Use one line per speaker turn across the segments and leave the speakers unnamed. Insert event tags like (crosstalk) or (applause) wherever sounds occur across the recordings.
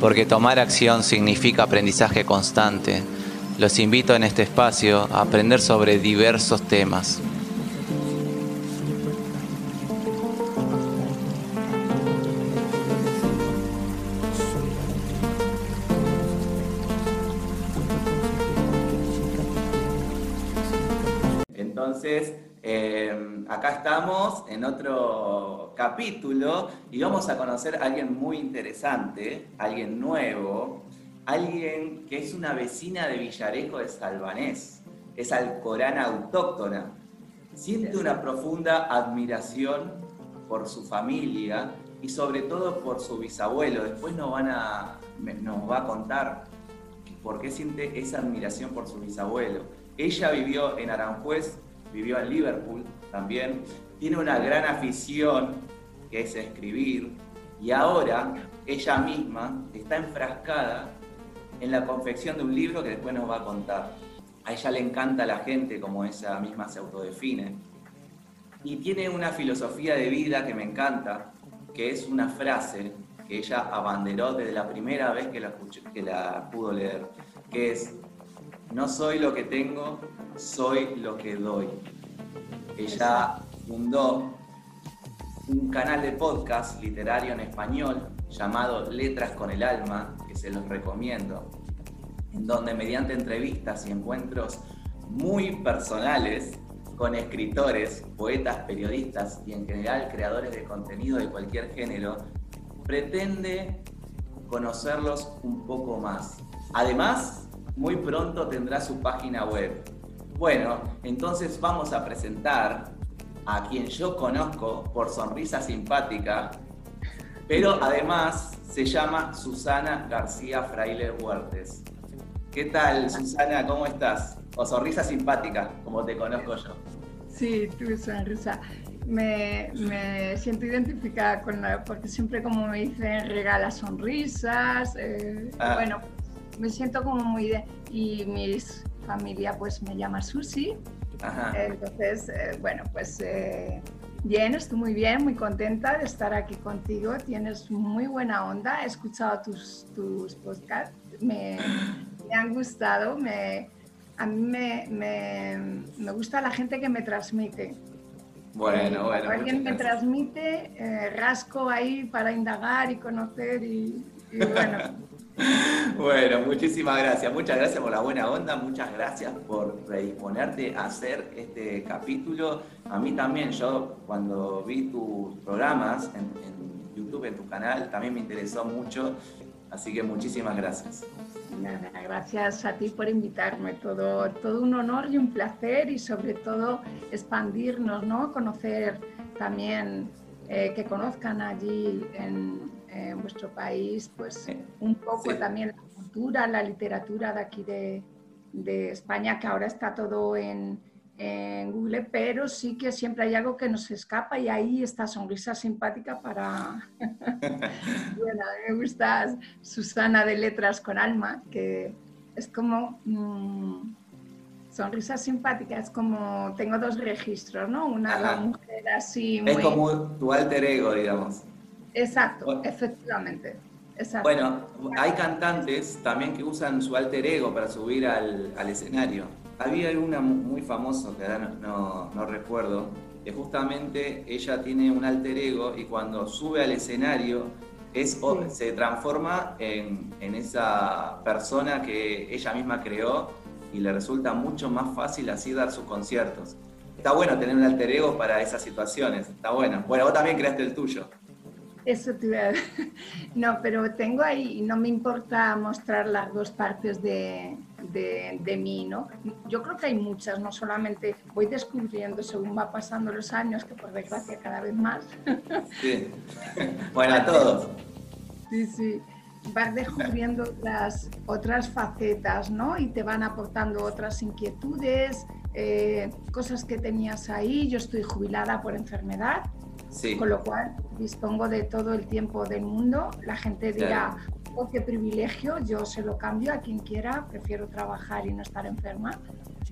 porque tomar acción significa aprendizaje constante. Los invito en este espacio a aprender sobre diversos temas. Entonces, eh, acá estamos en otro capítulo y vamos a conocer a alguien muy interesante, alguien nuevo, alguien que es una vecina de Villarejo de Salvanés, es alcorana autóctona. Siente una profunda admiración por su familia y sobre todo por su bisabuelo. Después nos, van a, nos va a contar por qué siente esa admiración por su bisabuelo. Ella vivió en Aranjuez vivió en Liverpool también, tiene una gran afición que es escribir y ahora ella misma está enfrascada en la confección de un libro que después nos va a contar. A ella le encanta la gente como ella misma se autodefine. Y tiene una filosofía de vida que me encanta, que es una frase que ella abanderó desde la primera vez que la, que la pudo leer, que es, no soy lo que tengo, soy lo que doy. Ella fundó un canal de podcast literario en español llamado Letras con el Alma, que se los recomiendo, en donde mediante entrevistas y encuentros muy personales con escritores, poetas, periodistas y en general creadores de contenido de cualquier género, pretende conocerlos un poco más. Además, muy pronto tendrá su página web bueno, entonces vamos a presentar a quien yo conozco por sonrisa simpática, pero además se llama Susana García Fraile Huertes. ¿Qué tal, Susana? ¿Cómo estás? O sonrisa simpática, como te conozco yo.
Sí, tu sonrisa. Me, siento identificada con la, porque siempre como me dicen regala sonrisas, eh, ah. bueno, me siento como muy de, y mis familia pues me llama Susi. Entonces, eh, bueno, pues eh, bien, estoy muy bien, muy contenta de estar aquí contigo. Tienes muy buena onda. He escuchado tus, tus podcasts, me, me han gustado. Me, a mí me, me, me, gusta la gente que me transmite.
Bueno, bueno.
Alguien me transmite, eh, rasco ahí para indagar y conocer y, y bueno. (laughs) (laughs)
Bueno, muchísimas gracias. Muchas gracias por la buena onda, muchas gracias por predisponerte a hacer este capítulo. A mí también, yo cuando vi tus programas en, YouTube, en tu canal, también me interesó mucho. Así que muchísimas gracias.
Nada, gracias a ti por invitarme. Todo, todo un honor y un placer y sobre todo expandirnos, ¿no? Conocer también, eh, que conozcan allí en, en vuestro país, pues un poco también la cultura, la literatura de aquí de, de España, que ahora está todo en, en, Google, pero sí que siempre hay algo que nos escapa y ahí está sonrisa simpática para... (laughs) bueno, me gusta Susana de Letras con Alma, que es como... Mm, sonrisa simpática es como, tengo dos registros, ¿no? Una mujer así...
Es como tu alter ego, digamos.
Exacto, efectivamente.
Bueno, hay cantantes también que usan su alter ego para subir al, escenario. Había una muy famosa, que ahora no, recuerdo, que justamente ella tiene un alter ego y cuando sube al escenario es, se transforma en, en, esa persona que ella misma creó y le resulta mucho más fácil así dar sus conciertos. Está bueno tener un alter ego para esas situaciones, está bueno. Bueno, vos también creaste el tuyo.
Eso te a... (laughs) No, pero tengo ahí, no me importa mostrar las dos partes de, de, mí, ¿no? Yo creo que hay muchas, no solamente voy descubriendo según va pasando los años, que por desgracia cada vez más. (laughs)
Sí, bueno, a todos.
Sí, sí, vas descubriendo las otras facetas, ¿no? Y te van aportando otras inquietudes, eh, cosas que tenías ahí. Yo estoy jubilada por enfermedad, con lo cual dispongo de todo el tiempo del mundo. La gente dirá, oh, qué privilegio, yo se lo cambio a quien quiera, prefiero trabajar y no estar enferma.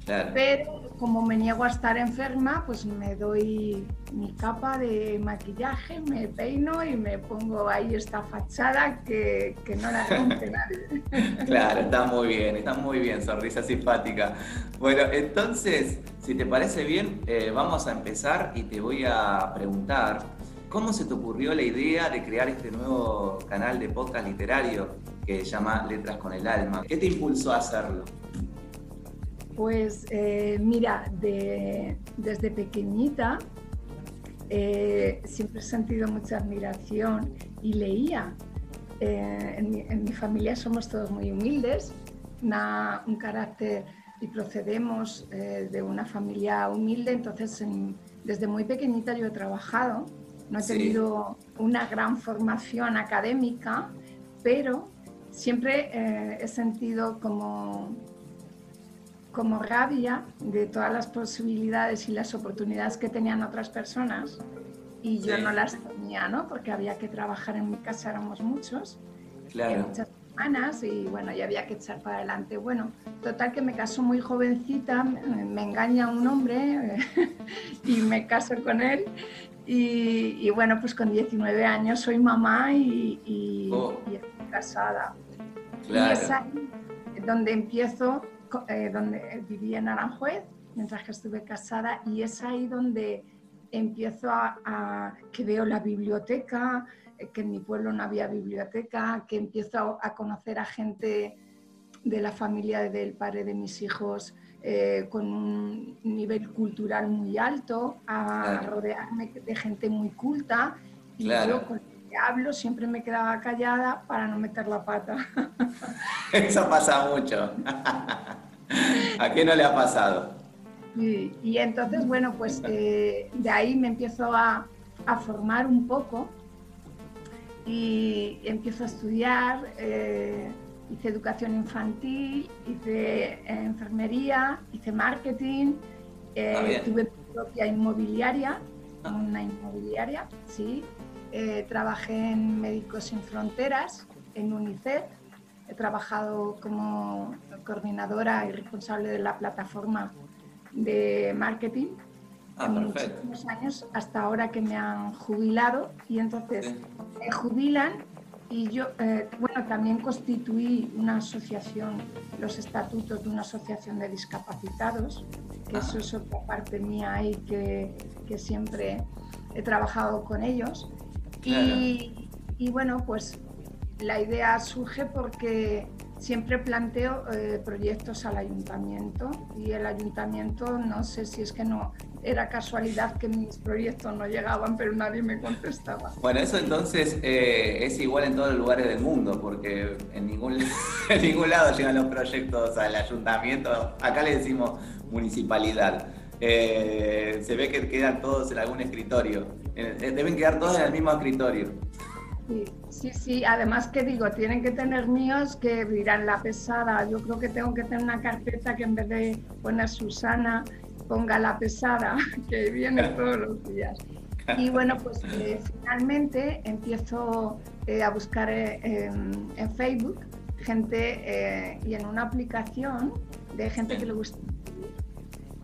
Pero como me niego a estar enferma, pues me doy mi capa de maquillaje, me peino y me pongo ahí esta fachada que, no la rompe nadie. (laughs)
Claro, está muy bien, está muy bien, sonrisa simpática. Bueno, entonces, si te parece bien, eh, vamos a empezar y te voy a preguntar, ¿cómo se te ocurrió la idea de crear este nuevo canal de podcast literario que se llama Letras con el Alma? ¿Qué te impulsó a hacerlo?
Pues eh, mira, desde pequeñita eh, siempre he sentido mucha admiración y leía. En, mi, familia somos todos muy humildes, un carácter y procedemos de una familia humilde, entonces desde muy pequeñita yo he trabajado, no he tenido una gran formación académica, pero siempre he sentido como como rabia de todas las posibilidades y las oportunidades que tenían otras personas y yo no las tenía, ¿no? Porque había que trabajar en mi casa, éramos muchos,
claro.
muchas y bueno, ya había que echar para adelante. Bueno, total que me caso muy jovencita, me engaña un hombre (laughs) y me caso con él y, bueno, pues con 19 años soy mamá y,
oh.
estoy casada.
Claro.
Y es ahí donde empiezo eh, donde vivía en Aranjuez, mientras que estuve casada, y es ahí donde empiezo a, que veo la biblioteca, que en mi pueblo no había biblioteca, que empiezo a, conocer a gente de la familia del padre de mis hijos eh, con un nivel cultural muy alto, a rodearme de gente muy culta y yo con el que hablo siempre me quedaba callada para no meter la pata. (laughs)
Eso pasa mucho. (laughs) ¿A qué no le ha pasado?
Y, entonces, bueno, pues (laughs) eh, de ahí me empiezo a, formar un poco y empiezo a estudiar. Eh, hice educación infantil, hice enfermería, hice marketing, eh, tuve mi propia inmobiliaria, ah. una inmobiliaria, sí. trabajé en Médicos Sin Fronteras, en UNICEF He trabajado como coordinadora y responsable de la plataforma de marketing
ah,
en muchísimos años, hasta ahora que me han jubilado. Y entonces me jubilan y yo, eh, bueno, también constituí una asociación, los estatutos de una asociación de discapacitados, que eso es otra parte mía ahí que, que siempre he trabajado con ellos. Y, y, bueno, pues la idea surge porque siempre planteo eh, proyectos al ayuntamiento y el ayuntamiento no sé si es que no era casualidad que mis proyectos no llegaban pero nadie me contestaba.
Bueno, eso entonces eh, es igual en todos los lugares del mundo porque en ningún, (laughs) en ningún lado llegan los proyectos al ayuntamiento, acá le decimos municipalidad. Eh, se ve que quedan todos en algún escritorio, deben quedar todos en el mismo escritorio.
Sí, sí, además que digo, tienen que tener míos que dirán la pesada. Yo creo que tengo que tener una carpeta que en vez de poner Susana, ponga la pesada, (laughs) que viene (laughs) todos los días. Y bueno, pues eh, finalmente empiezo eh, a buscar eh, en, Facebook gente y en una aplicación de gente que le gusta.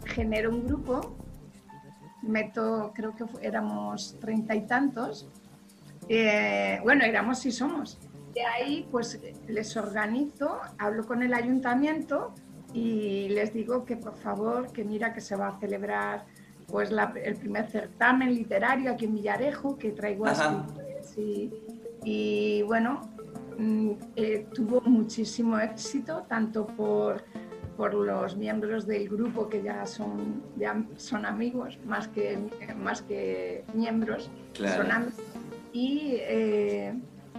Genero un grupo, meto, creo que éramos treinta y tantos, eh, bueno, éramos y somos. De ahí, pues les organizo, hablo con el ayuntamiento y les digo que por favor, que mira que se va a celebrar pues el primer certamen literario aquí en Villarejo, que traigo a escritores y, bueno, mm, eh, tuvo muchísimo éxito, tanto por, por los miembros del grupo que ya son, ya son amigos, más que, más que miembros, son amigos y eh,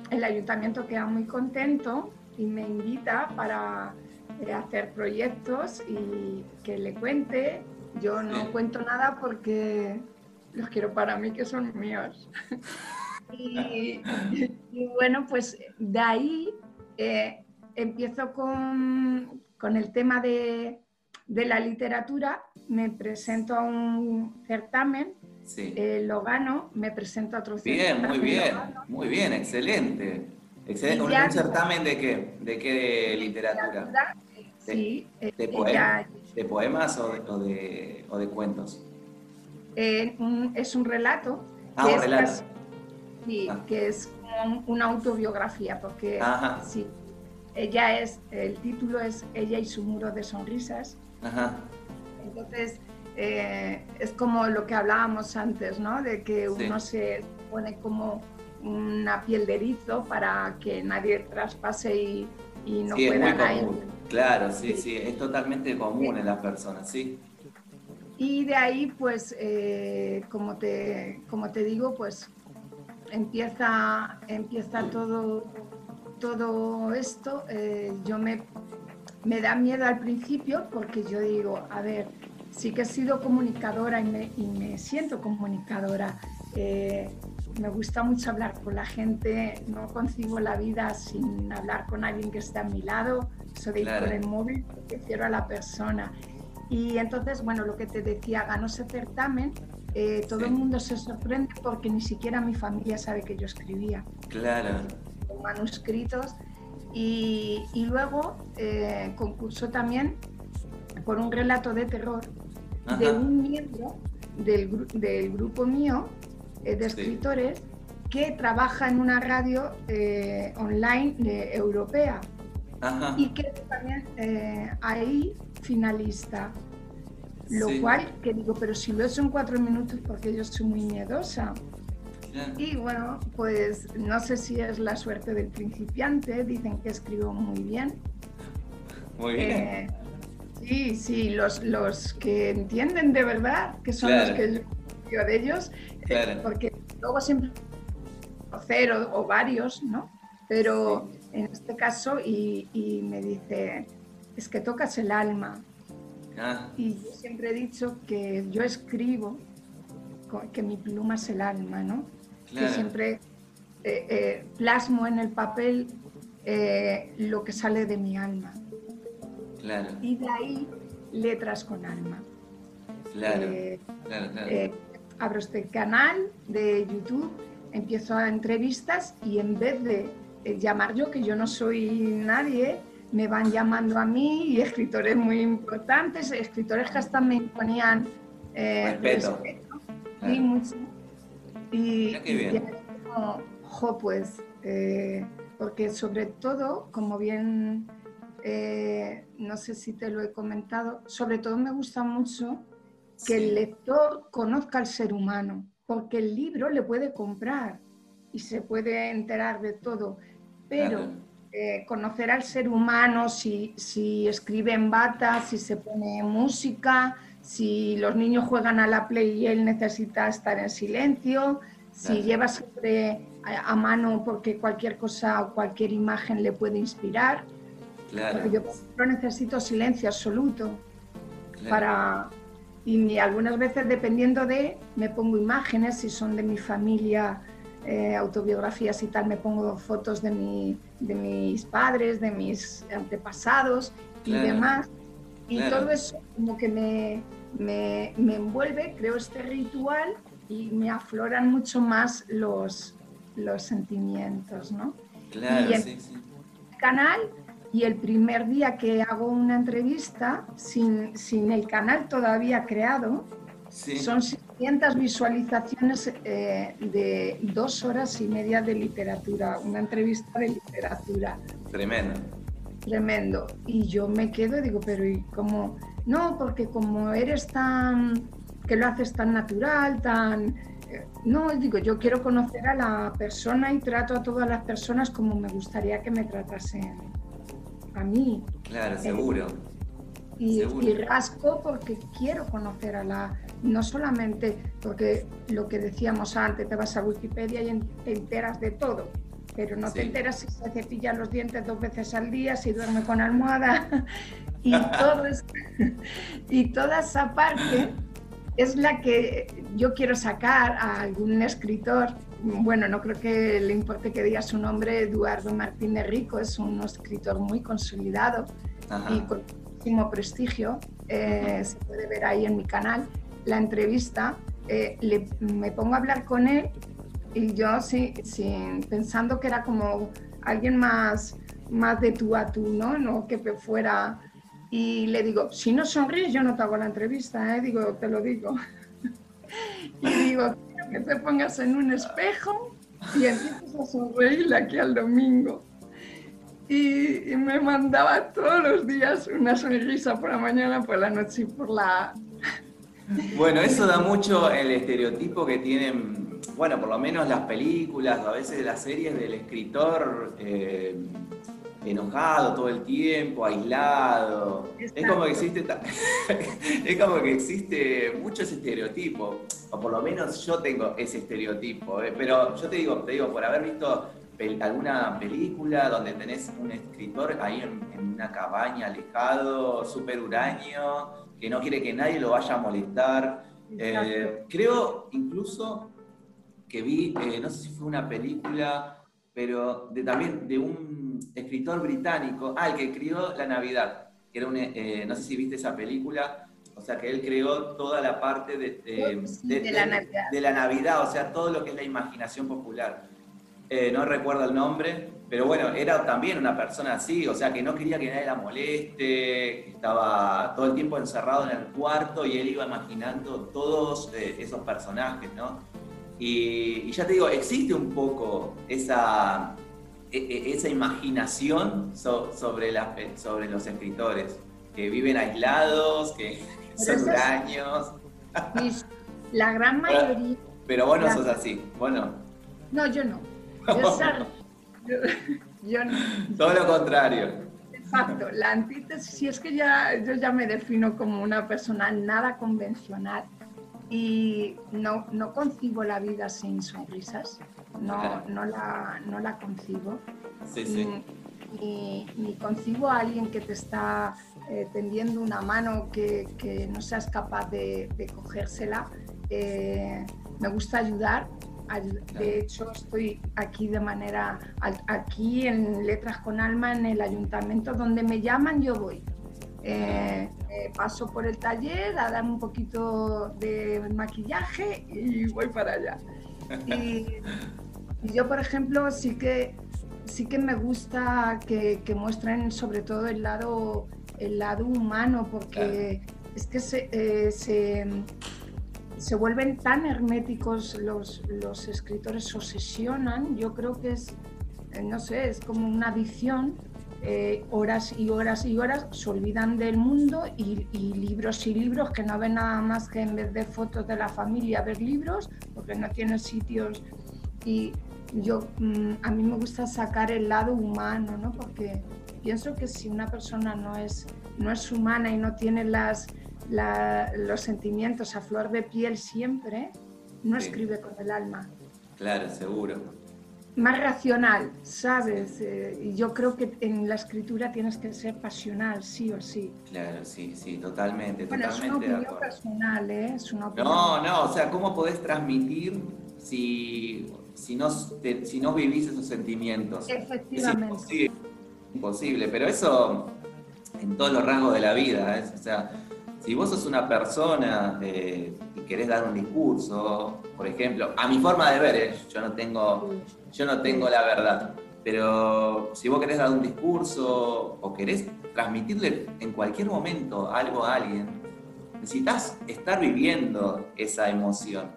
el ayuntamiento queda muy contento y me invita para eh, hacer proyectos y que le cuente. Yo no cuento nada porque los quiero para mí, que son míos. (laughs) y, bueno, pues de ahí eh, empiezo con, con, el tema de, de la literatura, me presento a un certamen eh, lo gano, me presento a otro
Bien, muy bien, muy bien, excelente. excelente. ¿Un, certamen de qué? ¿De qué literatura?
Sí,
de, eh, ¿De poemas o de, o de, cuentos?
Eh, es un relato.
Ah, un relato.
sí, ah. que es una autobiografía, porque sí, ella es, el título es Ella y su muro de sonrisas. Ajá. Entonces, eh, es como lo que hablábamos antes, ¿no? De que uno se pone como una piel de erizo para que nadie traspase y, y no pueda
ir. Claro, sí, sí, es totalmente común en las personas, sí.
Y de ahí, pues, eh, como, te, como te digo, pues empieza, empieza todo, todo esto. Eh, yo me, me da miedo al principio porque yo digo, a ver, sí que he sido comunicadora y me, y me siento comunicadora. Eh, me gusta mucho hablar con la gente, no concibo la vida sin hablar con alguien que esté a mi lado, soy de ir por el móvil, prefiero a la persona. Y entonces, bueno, lo que te decía, ganó ese certamen, eh, todo el mundo se sorprende porque ni siquiera mi familia sabe que yo escribía.
Claro.
Manuscritos. Y, y luego eh, concursó también por un relato de terror de un miembro del, del grupo mío eh, de escritores que trabaja en una radio eh, online eh, europea y que también ahí finalista. Lo cual, que digo, pero si lo he hecho en cuatro minutos porque yo soy muy miedosa. Y bueno, pues no sé si es la suerte del principiante, dicen que escribo muy bien.
Muy bien.
Sí, sí, los, los que entienden de verdad, que son los que yo de ellos, porque luego siempre cero o varios, ¿no? Pero en este caso, y, me dice, es que tocas el alma. Ah. Y yo siempre he dicho que yo escribo, que mi pluma es el alma, ¿no? Que siempre eh, eh, plasmo en el papel eh, lo que sale de mi alma.
Claro.
Y de ahí letras con alma.
Claro, claro, claro
abro este canal de YouTube, empiezo a entrevistas y en vez de eh, llamar yo, que yo no soy nadie, me van llamando a mí y escritores muy importantes, escritores que hasta me ponían
eh, respeto.
y mucho. Y, jo, pues, eh, porque sobre todo, como bien, no sé si te lo he comentado, sobre todo me gusta mucho que el lector conozca al ser humano, porque el libro le puede comprar y se puede enterar de todo, pero eh, conocer al ser humano, si, si escribe en bata, si se pone música, si los niños juegan a la play y él necesita estar en silencio, si lleva siempre a, mano porque cualquier cosa o cualquier imagen le puede inspirar. Claro. yo necesito silencio absoluto para, y algunas veces dependiendo de, me pongo imágenes, si son de mi familia, eh, autobiografías y tal, me pongo fotos de, mi, de mis padres, de mis antepasados y demás. Y todo eso como que me, me, me, envuelve, creo este ritual y me afloran mucho más los, los sentimientos, ¿no?
Claro, y sí, sí.
canal y el primer día que hago una entrevista, sin, sin el canal todavía creado, son 600 visualizaciones eh, de dos horas y media de literatura, una entrevista de literatura.
Tremendo.
Tremendo. Y yo me quedo y digo, pero ¿y cómo? No, porque como eres tan, que lo haces tan natural, tan... Eh, no, digo, yo quiero conocer a la persona y trato a todas las personas como me gustaría que me tratasen a mí.
Claro, seguro.
y, rasco porque quiero conocer a la, no solamente porque lo que decíamos antes, te vas a Wikipedia y te enteras de todo, pero no te enteras si se cepilla los dientes dos veces al día, si duerme con almohada (laughs) y todo (laughs) y toda esa parte es la que yo quiero sacar a algún escritor bueno, no creo que le importe que diga su nombre, Eduardo Martínez Rico, es un escritor muy consolidado y con muchísimo prestigio. Eh, se puede ver ahí en mi canal la entrevista. Eh, me pongo a hablar con él y yo sí, pensando que era como alguien más, más de tú a tú, ¿no? No que fuera... Y le digo, si no sonríes, yo no te hago la entrevista, ¿eh? digo, te lo digo. (laughs) y digo, que te pongas en un espejo y empieces a sonreír aquí al domingo. Y, me mandaba todos los días una sonrisa por la mañana, por la noche y por la... (laughs)
Bueno, eso da mucho el estereotipo que tienen, bueno, por lo menos las películas a veces las series del escritor eh, enojado todo el tiempo, aislado. Es como que existe (laughs) es como que existe mucho ese estereotipo, o por lo menos yo tengo ese estereotipo, ¿eh? pero yo te digo, te digo, por haber visto alguna película donde tenés un escritor ahí en, una cabaña alejado, súper huraño, que no quiere que nadie lo vaya a molestar. Eh, creo incluso que vi, eh, no sé si fue una película, pero de, también de un escritor británico, ah, el que escribió La Navidad, que era un, eh, no sé si viste esa película, o sea que él creó toda la parte de, de, la Navidad. de, la Navidad. o sea, todo lo que es la imaginación popular. Eh, no recuerdo el nombre, pero bueno, era también una persona así, o sea, que no quería que nadie la moleste, estaba todo el tiempo encerrado en el cuarto y él iba imaginando todos eh, esos personajes, ¿no? Y, ya te digo, existe un poco esa, esa imaginación sobre, sobre los escritores, que viven aislados, que (laughs) son años. (laughs)
La gran mayoría.
Pero, vos no sos así, bueno.
No, yo no. (laughs) Yo, no.
Todo lo contrario.
Exacto, la antítesis, si es que ya, yo ya me defino como una persona nada convencional y no, no concibo la vida sin sonrisas, no, no, la, no la concibo. Sí, sí. Ni, ni, concibo a alguien que te está eh, tendiendo una mano que, que, no seas capaz de, de cogérsela. Eh, me gusta ayudar, de hecho, estoy aquí de manera, aquí en Letras con Alma, en el ayuntamiento, donde me llaman, yo voy. Eh, eh, paso por el taller a dar un poquito de maquillaje y voy para allá. Y, yo, por ejemplo, sí que, sí que me gusta que, muestren sobre todo el lado, el lado humano, porque es que se, eh, se se vuelven tan herméticos los, los escritores, se obsesionan, yo creo que es, eh, no sé, es como una adicción, eh, horas y horas y horas, se olvidan del mundo y, libros y libros que no ven nada más que en vez de fotos de la familia ver libros, porque no tienen sitios. Y yo, mm, a mí me gusta sacar el lado humano, ¿no? porque pienso que si una persona no es, no es humana y no tiene las los sentimientos a flor de piel siempre, no escribe con el alma.
Claro, seguro.
Más racional, ¿sabes? Eh, y yo creo que en la escritura tienes que ser pasional, sí o sí.
Claro, sí, sí, totalmente,
bueno,
totalmente.
Es una opinión personal, ¿eh? Es una
No, no, o sea, ¿cómo podés transmitir si, si, no, si no vivís esos sentimientos?
Efectivamente.
Es imposible, imposible, pero eso en todos los rasgos de la vida, ¿eh? o sea, si vos sos una persona eh, y querés dar un discurso, por ejemplo, a mi forma de ver, eh, yo, no tengo, yo no tengo la verdad, pero si vos querés dar un discurso o querés transmitirle en cualquier momento algo a alguien, necesitas estar viviendo esa emoción.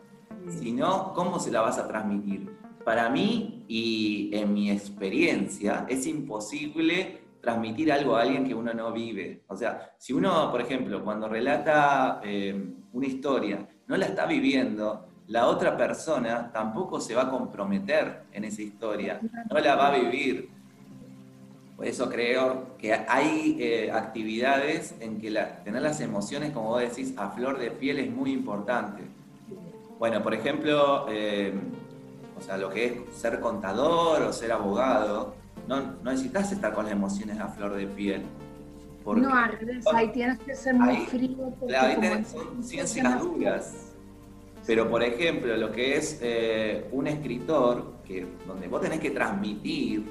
Si no, ¿cómo se la vas a transmitir? Para mí y en mi experiencia es imposible transmitir algo a alguien que uno no vive. O sea, si uno, por ejemplo, cuando relata eh, una historia, no la está viviendo, la otra persona tampoco se va a comprometer en esa historia, no la va a vivir. Por eso creo que hay eh, actividades en que tener las emociones, como vos decís, a flor de piel es muy importante. Bueno, por ejemplo, eh, o sea, lo que es ser contador o ser abogado, no, necesitas estar con las emociones a flor de piel.
no, ahí tienes que ser muy frío.
Claro, ahí son ciencias duras. Pero, por ejemplo, lo que es eh, un escritor, que, donde vos tenés que transmitir,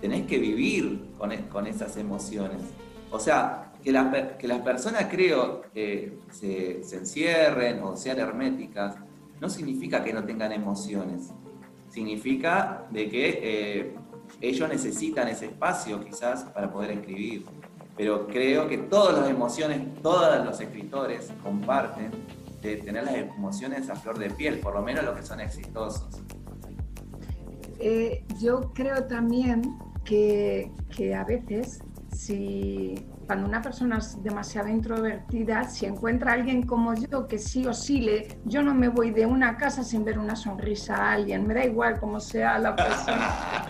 tenés que vivir con, e, con esas emociones. O sea, que, que las personas, creo, que se, se, encierren o sean herméticas, no significa que no tengan emociones. Significa de que eh, ellos necesitan ese espacio quizás para poder escribir. pero creo que todas las emociones, todos los escritores comparten de tener las emociones a flor de piel, por lo menos los que son exitosos.
Eh, yo creo también que, que, a veces, si cuando una persona es demasiado introvertida, si encuentra a alguien como yo, que sí o sí, le, yo no me voy de una casa sin ver una sonrisa a alguien, me da igual cómo sea la (laughs) persona.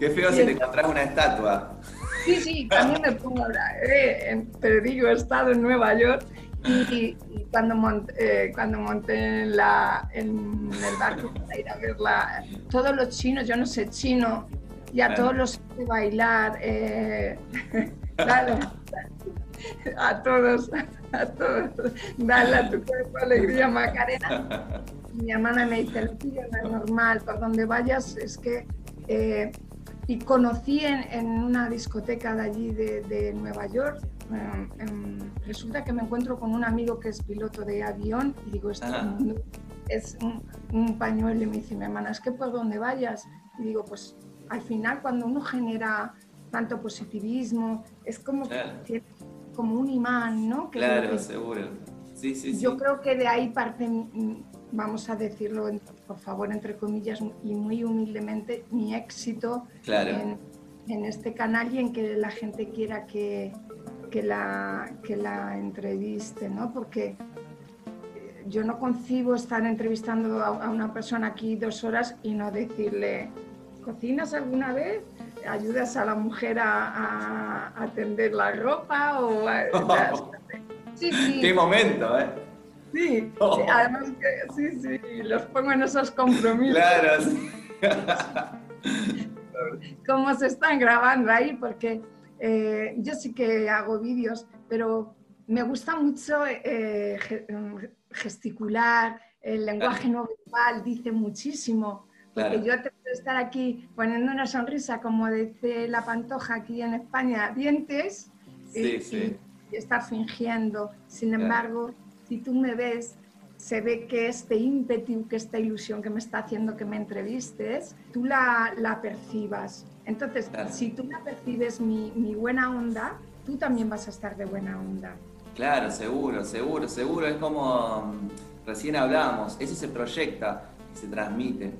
Qué feo si te encontrás una estatua.
Sí, sí, también me pongo a hablar. Eh, te digo, he estado en Nueva York y, cuando, monté, eh, cuando monté en, la, en el barco para ir a verla, todos los chinos, yo no sé chino, y a todos los de bailar, eh, (laughs) dale, a todos, a todos, dale a tu cuerpo alegría, Macarena. Mi hermana me dice, lo tuyo no es normal, por donde vayas es que... Eh, y conocí en, en, una discoteca de allí de, de Nueva York Em, resulta que me encuentro con un amigo que es piloto de avión y digo, esto es un, pañuelo y me dice, mi hermana, es que por donde vayas. Y digo, pues al final cuando uno genera tanto positivismo, es como, que, como un imán, ¿no?
claro, seguro. Sí, sí,
Yo creo que de ahí parte, vamos a decirlo, por favor, entre comillas, y muy humildemente, mi éxito en, en este canal y en que la gente quiera que, que la, que la entreviste, ¿no? Porque eh, yo no concibo estar entrevistando a, una persona aquí dos horas y no decirle, ¿cocinas alguna vez? ¿Ayudas a la mujer a, a, tender la ropa? O (laughs)
sí, sí. ¡Qué momento, eh!
Sí, oh. además que sí, sí, los pongo en esos compromisos.
Claro, sí. (laughs)
Cómo se están grabando ahí, porque eh, yo sí que hago vídeos, pero me gusta mucho eh, gesticular, el lenguaje no verbal dice muchísimo. Porque yo te puedo estar aquí poniendo una sonrisa, como dice la pantoja aquí en España, dientes, y, estar fingiendo. Sin embargo, si tú me ves, se ve que este ímpetu, que esta ilusión que me está haciendo que me entrevistes, tú la, la percibas. Entonces, si tú la percibes mi, buena onda, tú también vas a estar de buena onda.
Claro, seguro, seguro, seguro. Es como mm, recién hablábamos, eso se proyecta y se transmite.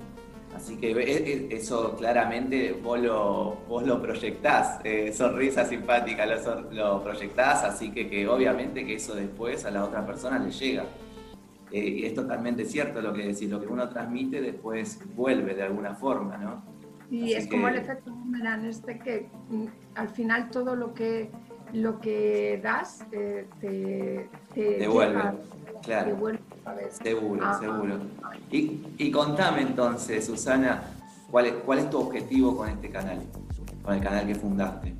Así que e, e, eso claramente vos lo, vos lo proyectás, eh, sonrisa simpática lo, lo, proyectás, así que, que, obviamente que eso después a la otra persona le llega. Eh, y es totalmente cierto lo que decís, lo que uno transmite después vuelve de alguna forma, ¿no?
Y es como el efecto boomerang, este que mm, al final todo lo que, lo que das eh, te, te,
devuelve. claro. Devuelve seguro, ah, seguro. Ah, ah. Y, y, contame entonces, Susana, ¿cuál es, ¿cuál es tu objetivo con este canal? Con el canal que fundaste.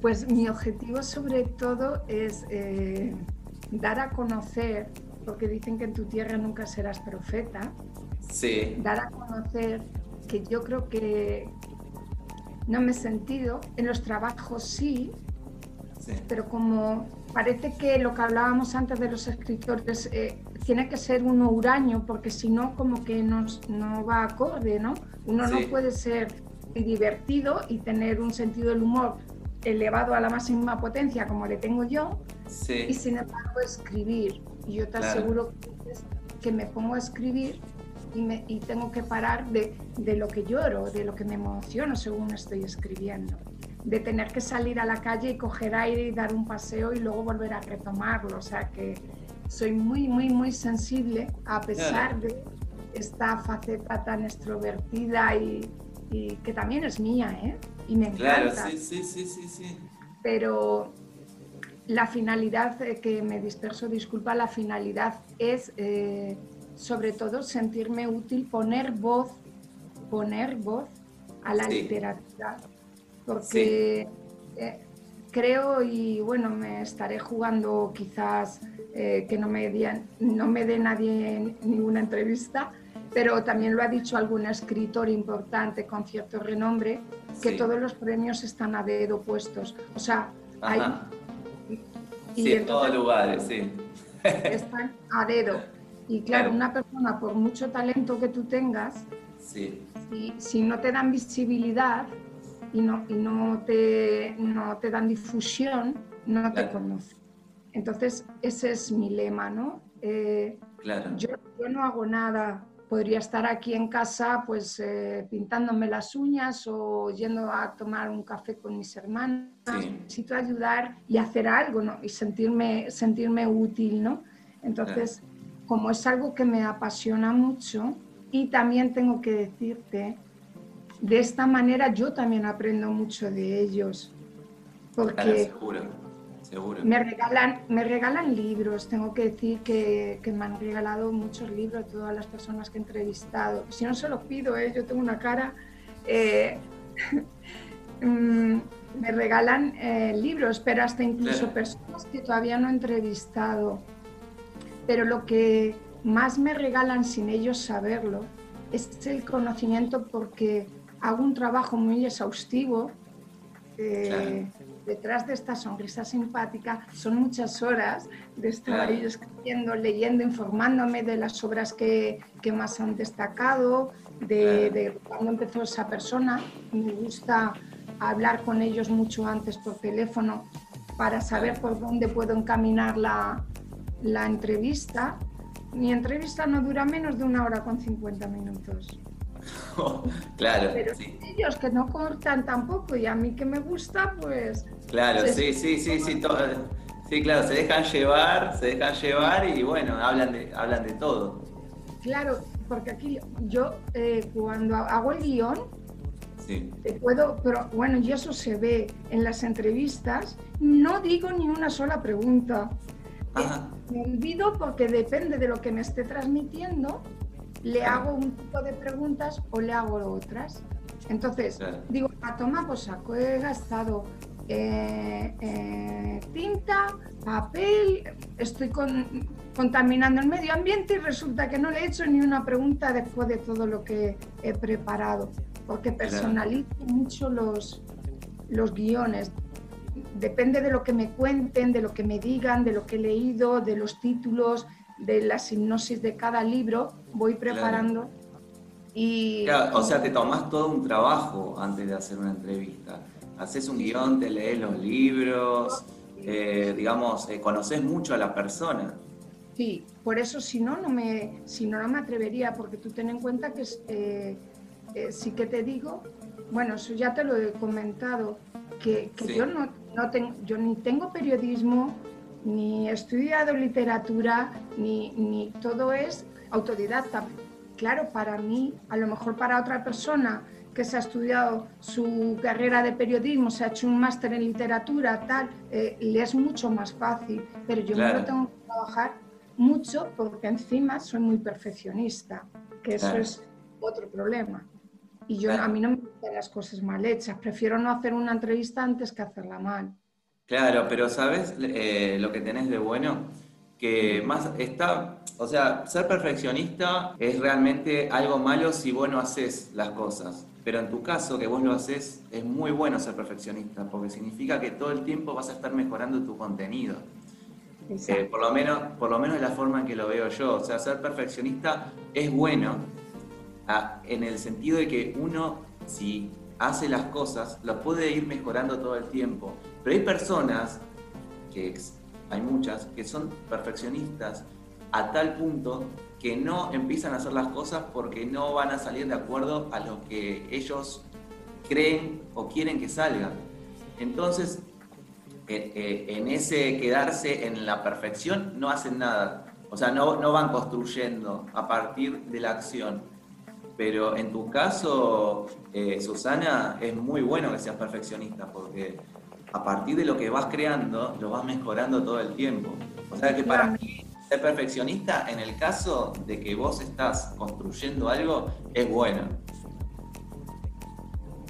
Pues mi objetivo sobre todo es eh, dar a conocer, porque dicen que en tu tierra nunca serás profeta,
sí.
dar a conocer que yo creo que no me he sentido, en los trabajos sí, pero como parece que lo que hablábamos antes de los escritores eh, tiene que ser uno huraño, porque si no, como que no, no va acorde, ¿no? Uno no puede ser divertido y tener un sentido del humor elevado a la máxima potencia como le tengo yo, y sin embargo escribir. Y yo te aseguro que me pongo a escribir y, tengo que parar de, de, lo que lloro, de lo que me emociono según estoy escribiendo, de tener que salir a la calle y coger aire y dar un paseo y luego volver a retomarlo. O sea que soy muy, muy, muy sensible a pesar de esta faceta tan extrovertida y, y, que también es mía, ¿eh? Y me encanta.
Claro, sí, sí, sí, sí, sí.
Pero la finalidad, eh, que me disperso, disculpa, la finalidad es... Eh, sobre todo sentirme útil, poner voz, poner voz a la literatura, porque eh, creo y bueno, me estaré jugando quizás eh, que no me, dé, no me dé nadie ninguna entrevista, pero también lo ha dicho algún escritor importante con cierto renombre, que todos los premios están a dedo puestos. O sea, hay...
Y en todos lugares, sí.
Están a dedo. Y claro, una persona, por mucho talento que tú tengas, si, no te dan visibilidad, y no, y no, te, no te dan difusión, no te conocen. Entonces, ese es mi lema, ¿no?
Eh, claro.
yo, yo, no hago nada, podría estar aquí en casa pues eh, pintándome las uñas o yendo a tomar un café con mis hermanas. Necesito ayudar y hacer algo, ¿no? Y sentirme, sentirme útil, ¿no? Entonces, como es algo que me apasiona mucho y también tengo que decirte, de esta manera yo también aprendo mucho de ellos. Porque Me regalan, me regalan libros, tengo que decir que, que, me han regalado muchos libros todas las personas que he entrevistado. Si no se los pido, ¿eh? yo tengo una cara... Eh, (laughs) mm, me regalan eh, libros, pero hasta incluso personas que todavía no he entrevistado. Pero lo que más me regalan sin ellos saberlo es el conocimiento porque hago un trabajo muy exhaustivo. Eh, detrás de esta sonrisa simpática son muchas horas de estar ahí escribiendo, leyendo, informándome de las obras que, que más han destacado, de, de, cuándo empezó esa persona. Me gusta hablar con ellos mucho antes por teléfono para saber por dónde puedo encaminar la, la entrevista. Mi entrevista no dura menos de una hora con 50 minutos. (laughs)
claro.
Pero ellos que no cortan tampoco y a mí que me gusta, pues...
Claro, sí, sí, sí, sí, sí, claro, se dejan llevar, se dejan llevar y bueno, hablan de, hablan de todo.
Claro, porque aquí yo eh, cuando hago el guion, sí. puedo, pero bueno, y eso se ve en las entrevistas, no digo ni una sola pregunta. Me olvido porque depende de lo que me esté transmitiendo, le hago un tipo de preguntas o le hago otras. Entonces, digo, a tomar pues saco, he gastado eh, eh, tinta, papel, estoy contaminando el medio ambiente y resulta que no le he hecho ni una pregunta después de todo lo que he preparado, porque personalizo mucho los, los guiones. Depende de lo que me cuenten, de lo que me digan, de lo que he leído, de los títulos, de la hipnosis de cada libro, voy preparando y...
o sea, te tomas todo un trabajo antes de hacer una entrevista. Haces un guion, te lees los libros, eh, digamos, eh, conoces mucho a la persona.
Sí, por eso si no, no me, si no, no me atrevería, porque tú ten en cuenta que eh, sí que te digo, bueno, eso ya te lo he comentado, que, yo, no, no tengo, yo ni tengo periodismo, ni he estudiado literatura, ni, ni todo es autodidacta. Claro, para mí, a lo mejor para otra persona que se ha estudiado su carrera de periodismo, se ha hecho un máster en literatura, tal, eh, le es mucho más fácil, pero yo me lo tengo que trabajar mucho porque encima soy muy perfeccionista, que eso es otro problema. Y yo a mí no me gustan las cosas mal hechas, prefiero no hacer una entrevista antes que hacerla mal.
Claro, pero ¿sabes eh, lo que tenés de bueno? Que más está, o sea, ser perfeccionista es realmente algo malo si vos no haces las cosas. Pero en tu caso, que vos lo haces, es muy bueno ser perfeccionista, porque significa que todo el tiempo vas a estar mejorando tu contenido. Eh, por, lo menos, por lo menos es la forma en que lo veo yo. O sea, ser perfeccionista es bueno en el sentido de que uno, si hace las cosas, lo puede ir mejorando todo el tiempo. Pero hay personas, que hay muchas, que son perfeccionistas a tal punto que no empiezan a hacer las cosas porque no van a salir de acuerdo a lo que ellos creen o quieren que salgan. Entonces, eh, eh, en ese quedarse en la perfección no hacen nada. O sea, no, no van construyendo a partir de la acción. Pero en tu caso, eh, Susana, es muy bueno que seas perfeccionista porque a partir de lo que vas creando, lo vas mejorando todo el tiempo. O sea que para mí, ser perfeccionista en el caso de que vos estás construyendo algo es bueno.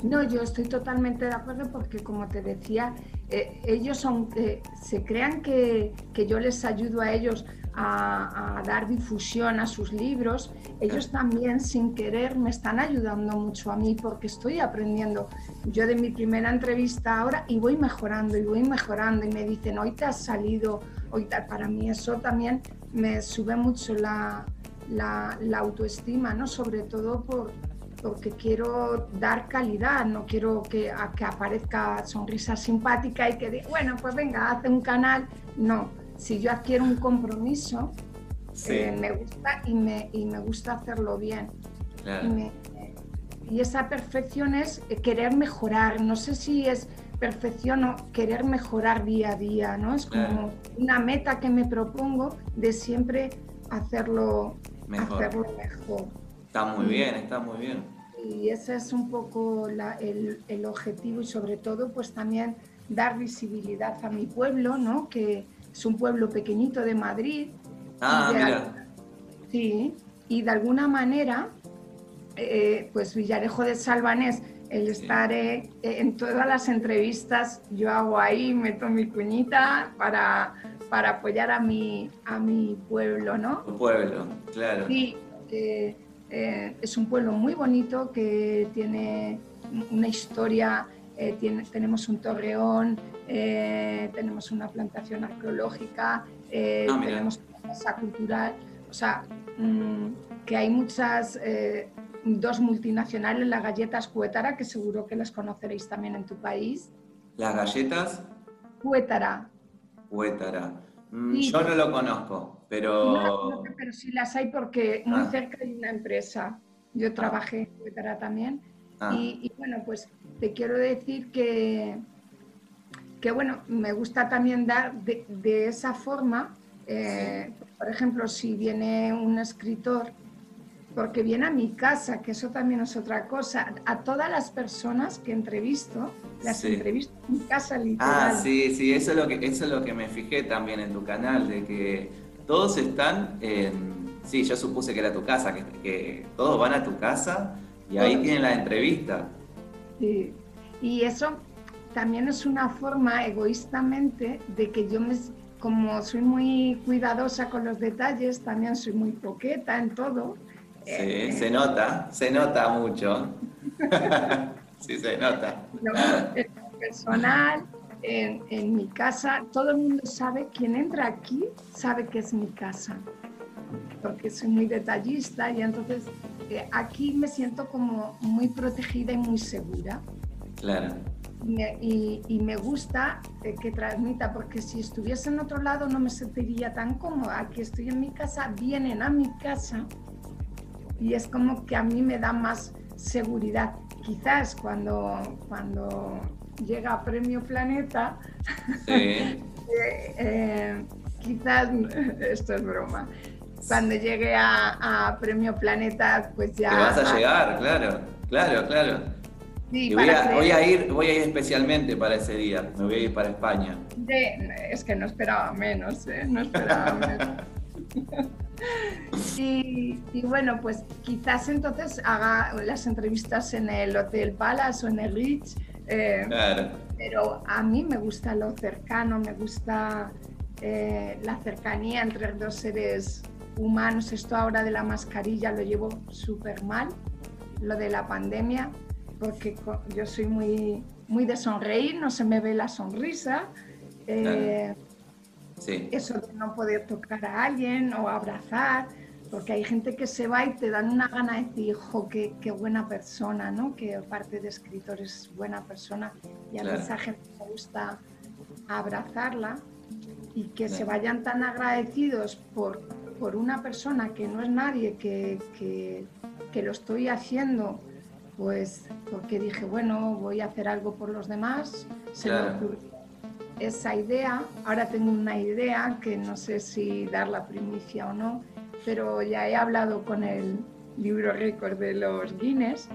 No, yo estoy totalmente de acuerdo porque como te decía, eh, ellos son, eh, se crean que, que, yo les ayudo a ellos a, a, dar difusión a sus libros, ellos también sin querer me están ayudando mucho a mí porque estoy aprendiendo. Yo de mi primera entrevista ahora y voy mejorando y voy mejorando y me dicen, hoy te has salido, hoy para mí eso también me sube mucho la, la, la autoestima, ¿no? Sobre todo por porque quiero dar calidad, no quiero que, que aparezca sonrisa simpática y que diga, bueno, pues venga, hace un canal. No, si yo adquiero un compromiso, eh, me gusta y me, y me gusta hacerlo bien. Y, esa perfección es querer mejorar. No sé si es perfección o querer mejorar día a día, ¿no? Es como una meta que me propongo de siempre hacerlo mejor. Hacerlo mejor.
Está muy bien, está muy bien.
Y ese es un poco el, el, objetivo y sobre todo pues también dar visibilidad a mi pueblo, ¿no? Que es un pueblo pequeñito de Madrid.
Ah, mira.
Sí, y de alguna manera eh, pues Villarejo de Salvanés, el estar eh, en todas las entrevistas, yo hago ahí, meto mi cuñita para, para apoyar a mi, a mi pueblo, ¿no?
pueblo, claro.
Sí, eh, es un pueblo muy bonito que tiene una historia, tiene, tenemos un torreón, tenemos una plantación arqueológica, ah, tenemos una casa cultural, o sea, mm, que hay muchas dos multinacionales, las galletas Cuétara, que seguro que las conoceréis también en tu país.
¿Las galletas?
Cuétara.
Cuétara. Mm, yo no lo conozco, pero...
pero sí las hay porque muy ah. cerca hay una empresa. Yo trabajé en Cuétara también. Ah. Y, bueno, pues te quiero decir que, que bueno, me gusta también dar de, esa forma, eh, por ejemplo, si viene un escritor porque viene a mi casa, que eso también es otra cosa. A todas las personas que entrevisto, las entrevisto en mi casa literal.
Ah, sí, sí, eso es, lo que, eso es lo que me fijé también en tu canal, de que todos están en... Sí, yo supuse que era tu casa, que, todos van a tu casa y ahí tienen la entrevista.
Sí, y eso también es una forma egoístamente de que yo me... Como soy muy cuidadosa con los detalles, también soy muy coqueta en todo
Sí, se nota, se nota mucho. (laughs) sí, se nota.
En lo personal, en, mi casa, todo el mundo sabe, quien entra aquí sabe que es mi casa, porque soy muy detallista y entonces eh, aquí me siento como muy protegida y muy segura.
Claro.
y, y, me gusta eh, que transmita, porque si estuviese en otro lado no me sentiría tan cómoda. Aquí estoy en mi casa, vienen a mi casa y es como que a mí me da más seguridad. Quizás cuando, cuando llega Premio Planeta, (laughs) eh, eh, quizás, (laughs) esto es broma, cuando llegue a, Premio Planeta, pues ya...
Te vas a llegar, claro, claro, claro. y voy a, voy a, ir, voy a ir especialmente para ese día, me voy a ir para España.
es que no esperaba menos, ¿eh? no esperaba (laughs) menos. (laughs) Y, bueno, pues quizás entonces haga las entrevistas en el Hotel Palace o en el Rich. Eh, pero a mí me gusta lo cercano, me gusta eh, la cercanía entre dos seres humanos. Esto ahora de la mascarilla lo llevo súper mal, lo de la pandemia, porque yo soy muy, muy de sonreír, no se me ve la sonrisa. Eh, eso de no poder tocar a alguien o abrazar, porque hay gente que se va y te dan una gana de decir, hijo, qué, qué buena persona, ¿no? Que aparte de escritor es buena persona y a esa gente me gusta abrazarla y que se vayan tan agradecidos por, por una persona que no es nadie, que, que, que lo estoy haciendo pues porque dije, bueno, voy a hacer algo por los demás, se me ocurrió esa idea. Ahora tengo una idea que no sé si dar la primicia o no, pero ya he hablado con el libro récord de los Guinness.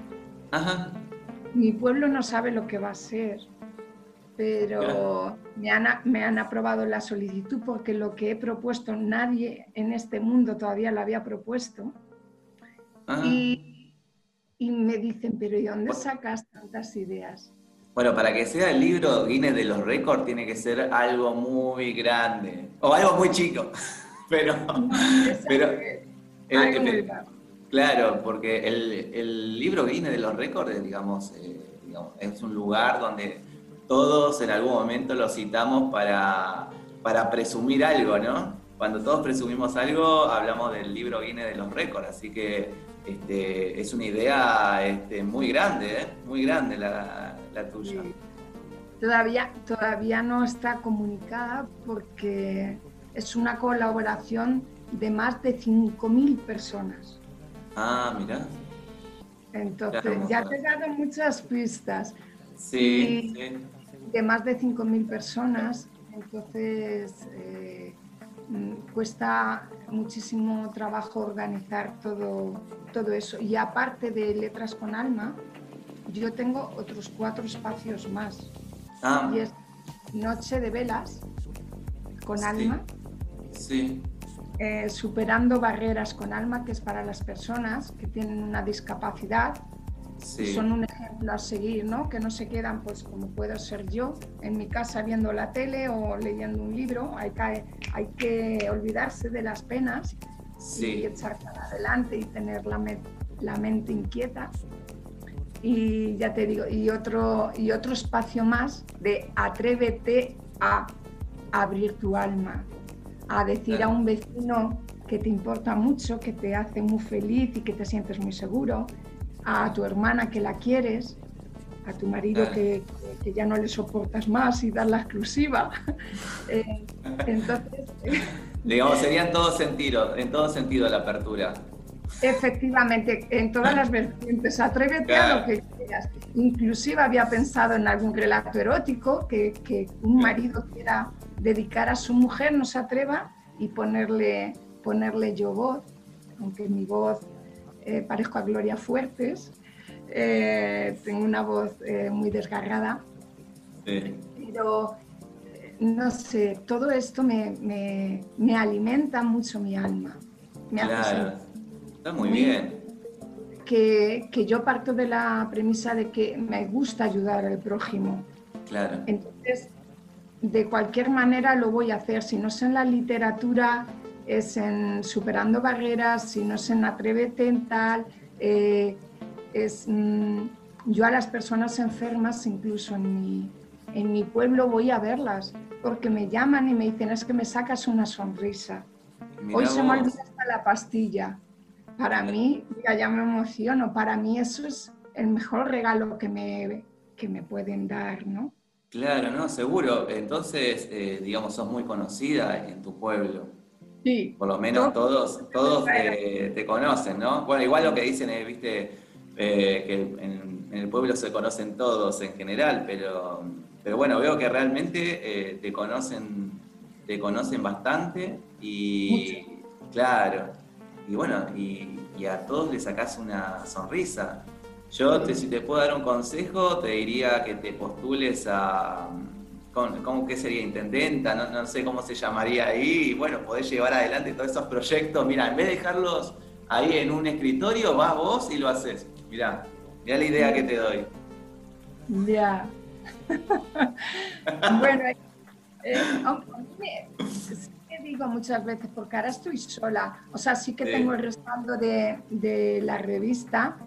Mi pueblo no sabe lo que va a ser, pero me, han, me han aprobado la solicitud porque lo que he propuesto nadie en este mundo todavía lo había propuesto. Y, y, me dicen, pero ¿y dónde sacas tantas ideas?
Bueno, para que sea el libro Guinness de los récords tiene que ser algo muy grande o algo muy chico. (laughs) pero, pero, claro, porque el, libro Guinness de los récords, digamos, eh, digamos, es un lugar donde todos en algún momento lo citamos para, para presumir algo, ¿no? cuando todos presumimos algo, hablamos del libro Guinness de los récords, así que este, es una idea este, muy grande, ¿eh? muy grande la, tuya.
Todavía, todavía no está comunicada porque es una colaboración de más de 5.000 personas.
Ah, mira.
Entonces, ya te he dado muchas pistas.
Sí, sí.
De más de 5.000 personas, entonces eh, mm, cuesta muchísimo trabajo organizar todo, todo eso. Y aparte de Letras con Alma, yo tengo otros cuatro espacios más.
Ah.
Y es Noche de Velas con Alma.
Sí.
Eh, superando barreras con alma, que es para las personas que tienen una discapacidad. Son un ejemplo a seguir, ¿no? Que no se quedan, pues como puedo ser yo, en mi casa viendo la tele o leyendo un libro. Hay que, hay que olvidarse de las penas y echar para adelante y tener la, la mente inquieta. Y ya te digo, y otro, y otro espacio más de atrévete a abrir tu alma, a decir a un vecino que te importa mucho, que te hace muy feliz y que te sientes muy seguro, a tu hermana que la quieres, a tu marido que, que, ya no le soportas más y dar la exclusiva. (laughs) eh, entonces... (laughs)
Digamos, sería en todo sentido, en todo sentido la apertura.
Efectivamente, en todas las vertientes, atrévete a lo que quieras. Inclusive había pensado en algún relato erótico que, que un marido quiera dedicar a su mujer, no se atreva y ponerle, ponerle yo voz, aunque mi voz eh, parezco a Gloria Fuertes, eh, tengo una voz eh, muy desgarrada, pero no sé, todo esto me, me, me, alimenta mucho mi alma.
Me claro, está muy bien.
Que, que, yo parto de la premisa de que me gusta ayudar al prójimo.
Claro.
Entonces, de cualquier manera lo voy a hacer. Si no es en la literatura, es en superando barreras, si no es en atrévete en tal, eh, es, mm, yo a las personas enfermas, incluso en mi, en mi pueblo, voy a verlas, porque me llaman y me dicen, es que me sacas una sonrisa. Hoy se me olvida hasta la pastilla. Para mí, ya me emociono, para mí eso es el mejor regalo que me, que me pueden dar, ¿no?
Claro, no, seguro. Entonces, eh, digamos, sos muy conocida en tu pueblo.
Sí.
Por lo menos todos, todos te, conocen, ¿no? Bueno, igual lo que dicen es, viste, eh, que en, el pueblo se conocen todos en general, pero, pero bueno, veo que realmente eh, te conocen, te conocen bastante y claro, y bueno, y, y a todos le sacás una sonrisa. Yo, te, si te puedo dar un consejo, te diría que te postules a. ¿Cómo que sería? Intendenta, no, sé cómo se llamaría ahí. Y bueno, podés llevar adelante todos esos proyectos. Mira, en vez de dejarlos ahí en un escritorio, vas vos y lo haces. Mira, mira la idea que te doy.
Ya. (laughs) bueno, eh, sí que digo muchas veces, porque ahora estoy sola. O sea, sí que tengo el respaldo de, de la revista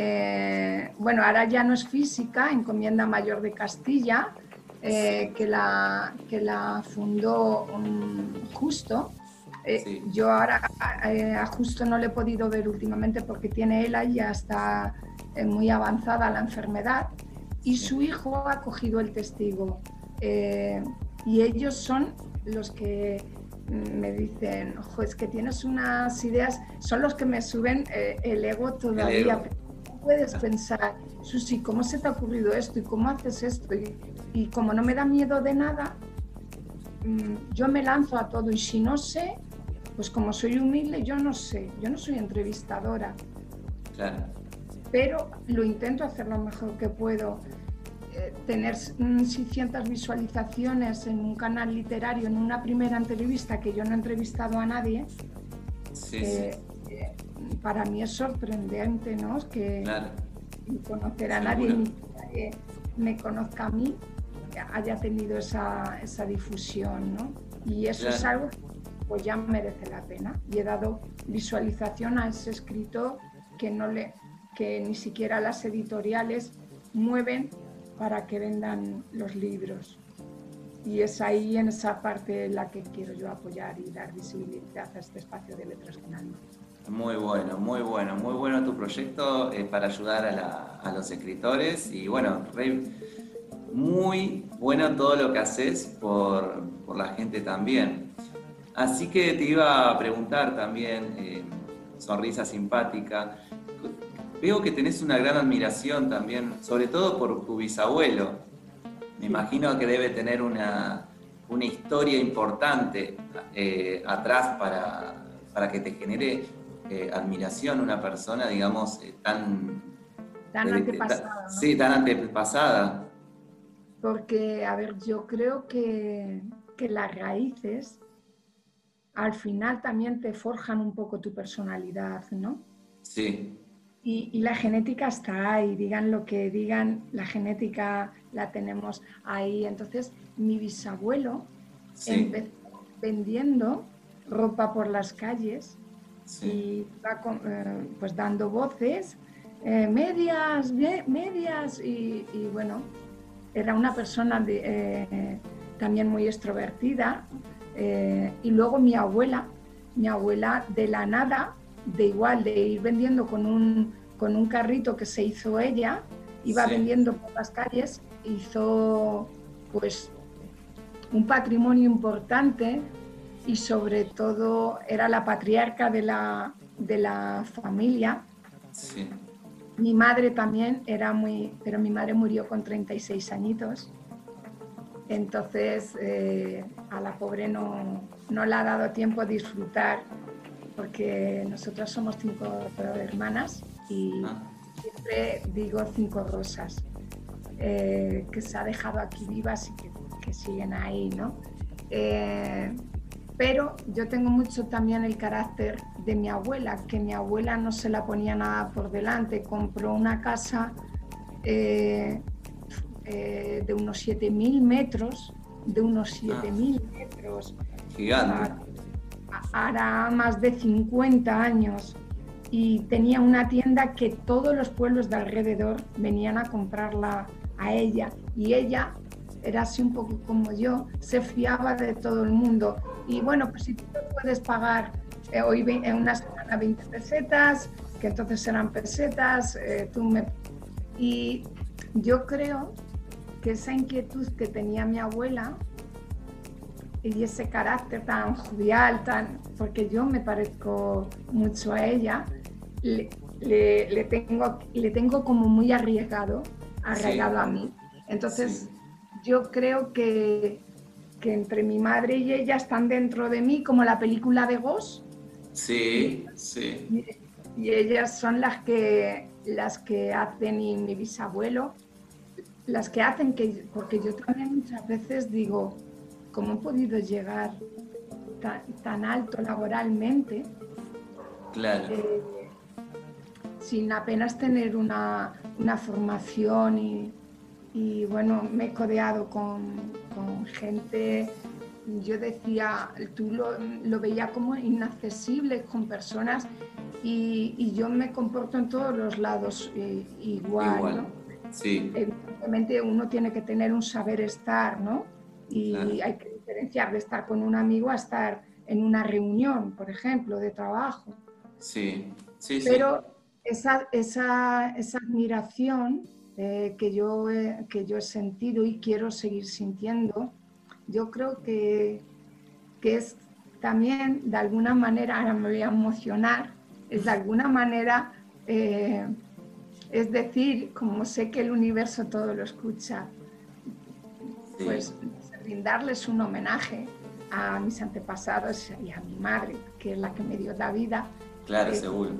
eh, bueno, ahora ya no es física, Encomienda Mayor de Castilla, eh, que, la, que la fundó Justo. Eh, yo ahora a Justo no le he podido ver últimamente porque tiene él y ya está muy avanzada la enfermedad y su hijo ha cogido el testigo. y ellos son los que me dicen, ojo, es que tienes unas ideas, son los que me suben el ego todavía puedes pensar, Susi, ¿cómo se te ha ocurrido esto y cómo haces esto? Y, como no me da miedo de nada, mm, yo me lanzo a todo y si no sé, pues como soy humilde, yo no sé, yo no soy entrevistadora.
Claro.
Pero lo intento hacer lo mejor que puedo. Eh, tener 600 mm, visualizaciones en un canal literario, en una primera entrevista que yo no he entrevistado a nadie,
sí, eh,
para mí es sorprendente, ¿no? Que conocer a nadie ni que me conozca a mí haya tenido esa, esa difusión, ¿no? Y eso es algo que pues ya merece la pena. Y he dado visualización a ese escritor que, no le, que ni siquiera las editoriales mueven para que vendan los libros. y es ahí en esa parte en la que quiero yo apoyar y dar visibilidad a este espacio de letras con alma.
Muy bueno, muy bueno, muy bueno tu proyecto eh, para ayudar a, los escritores y bueno, muy bueno todo lo que haces por, la gente también. Así que te iba a preguntar también, eh, sonrisa simpática, veo que tenés una gran admiración también, sobre todo por tu bisabuelo. Me imagino que debe tener una, historia importante eh, atrás para, para que te genere eh, admiración una persona, digamos, tan...
Tan antepasada.
Sí, tan antepasada.
Porque, a ver, yo creo que, las raíces al final también te forjan un poco tu personalidad, ¿no?
Sí.
Y, la genética está ahí, digan lo que digan, la genética la tenemos ahí. Entonces, mi bisabuelo empezó vendiendo ropa por las calles y va eh, pues dando voces, eh, medias, medias, y, bueno, era una persona eh, también muy extrovertida. y luego mi abuela, mi abuela de la nada, de igual, de ir vendiendo con un, con un carrito que se hizo ella, iba vendiendo por las calles, hizo pues un patrimonio importante y sobre todo era la patriarca de la, de la familia.
Sí.
Mi madre también era muy, pero mi madre murió con 36 añitos. Entonces eh, a la pobre no, no le ha dado tiempo a disfrutar porque nosotras somos cinco hermanas y ah. siempre digo cinco rosas eh, que se ha dejado aquí vivas y que, que siguen ahí, ¿no? Eh, pero yo tengo mucho también el carácter de mi abuela, que mi abuela no se la ponía nada por delante, compró una casa eh, eh, de unos 7.000 metros, de unos 7.000 ah. metros.
Gigante.
Hará más de 50 años y tenía una tienda que todos los pueblos de alrededor venían a comprarla a ella y ella era así un poco como yo, se fiaba de todo el mundo. Y bueno, pues si tú puedes pagar eh, hoy en una semana 20 pesetas, que entonces eran pesetas, eh, tú me... Y yo creo que esa inquietud que tenía mi abuela y ese carácter tan jovial, tan, porque yo me parezco mucho a ella, le, le, tengo, le tengo como muy arriesgado, arraigado a mí. Entonces, yo creo que, entre mi madre y ella están dentro de mí, como la película de Ghost.
Sí, sí.
Y, ellas son las que, las que hacen, y mi bisabuelo, las que hacen que, porque yo también muchas veces digo, ¿cómo he podido llegar tan, alto laboralmente?
Claro. Eh,
sin apenas tener una, una formación y, y bueno, me he codeado con, gente, yo decía, tú lo, lo veía como inaccesible con personas y, yo me comporto en todos los lados eh, igual, ¿no?
Sí.
Evidentemente uno tiene que tener un saber estar, ¿no? Y hay que diferenciar de estar con un amigo a estar en una reunión, por ejemplo, de trabajo.
Sí, sí,
Pero Esa, esa, esa admiración eh, que, yo, he, que yo he sentido y quiero seguir sintiendo, yo creo que, que es también de alguna manera, ahora me voy a emocionar, es de alguna manera, eh, es decir, como sé que el universo todo lo escucha, pues brindarles un homenaje a mis antepasados y a mi madre, que es la que me dio la vida.
Claro, seguro.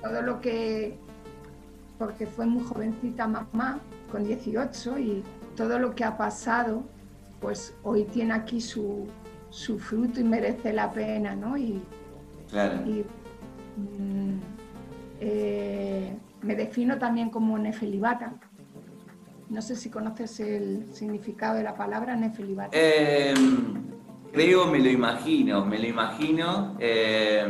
todo lo que porque fue muy jovencita mamá, con 18, y todo lo que ha pasado, pues hoy tiene aquí su, fruto y merece la pena, ¿no? Y,
claro.
Mm, eh, me defino también como nefelibata. No sé si conoces el significado de la palabra nefelibata.
Eh, creo, me lo imagino, me lo imagino. Eh,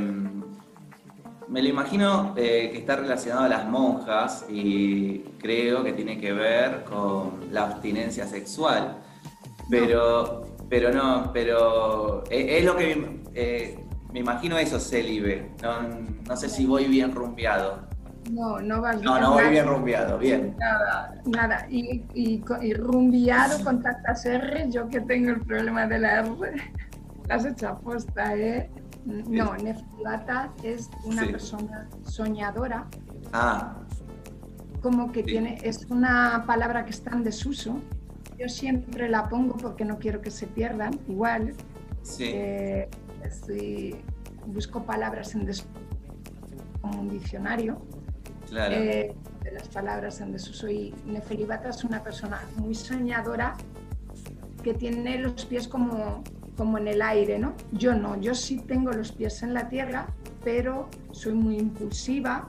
me lo imagino eh, que está relacionado a las monjas y creo que tiene que ver con la abstinencia sexual. Pero pero no, pero eh, es, lo que eh, me imagino eso, célibe. No, no sé si voy bien rumbeado.
No, no vas
No, no voy bien rumbeado, bien.
Nada, nada. Y, y, y rumbeado con tantas R, yo que tengo el problema de la R, (laughs) las he hecho aposta, ¿eh? No, Nefilata es una persona soñadora.
Ah.
Como que tiene, es una palabra que está en desuso. Yo siempre la pongo porque no quiero que se pierdan, igual.
Sí.
Eh, busco palabras en desuso como un diccionario.
Claro.
Eh, de las palabras en desuso. Y Nefelibata es una persona muy soñadora que tiene los pies como como en el aire, ¿no? Yo no, yo sí tengo los pies en la tierra, pero soy muy impulsiva.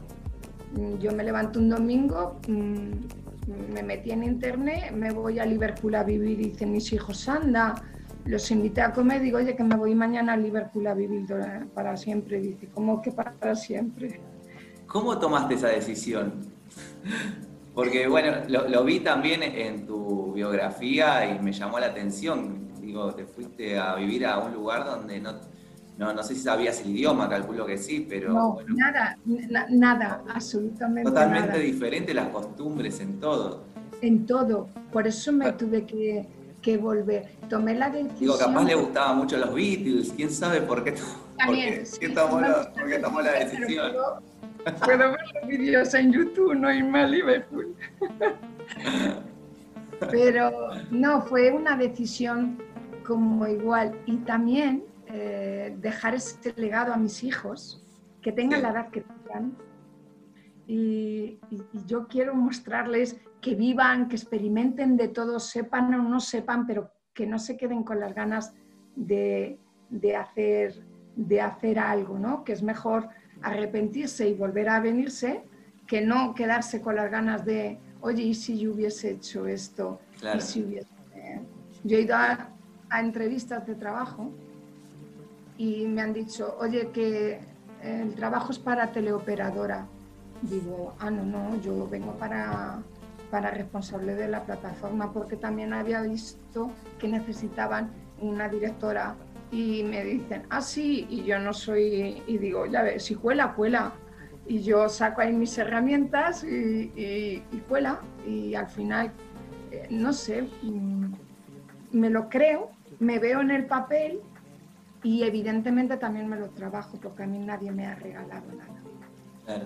Mm, yo me levanto un domingo, mm, me metí en internet, me voy a Liverpool a vivir, dicen mis hijos, anda, los invité a comer, digo, oye, que me voy mañana a Liverpool a vivir para siempre. Dice, ¿cómo que para siempre?
¿Cómo tomaste esa decisión? Porque, bueno, lo, lo vi también en tu biografía y me llamó la atención Digo, te fuiste a vivir a un lugar donde no, no, sé si sabías el idioma, calculo que sí, pero...
No, nada, nada, absolutamente
Totalmente diferente las costumbres en todo.
En todo, por eso me ah. tuve que, que, volver. Tomé la decisión...
Digo, capaz le gustaban mucho los Beatles, quién sabe por qué, También, por qué, tomó, la decisión. (laughs)
Puedo, ver los vídeos en YouTube, no irme a Liverpool. (laughs) Pero no, fue una decisión como igual. Y también eh, dejar ese legado a mis hijos, que tengan la edad que tengan. Y, yo quiero mostrarles que vivan, que experimenten de todo, sepan o no sepan, pero que no se queden con las ganas de, de hacer, de hacer algo, ¿no? Que es mejor arrepentirse y volver a venirse que no quedarse con las ganas de, oye, ¿y si yo hubiese hecho esto? ¿Y si hubiese... Yo he ido a, a entrevistas de trabajo y me han dicho, oye, que el trabajo es para teleoperadora. Digo, ah, no, no, yo vengo para, para responsable de la plataforma porque también había visto que necesitaban una directora y me dicen, ah, sí, y yo no soy, y digo, ya ves, si cuela, cuela. Y yo saco ahí mis herramientas y, y, y cuela y al final, eh, no sé, mm, me lo creo me veo en el papel y evidentemente también me lo trabajo porque a mí nadie me ha regalado nada.
Claro.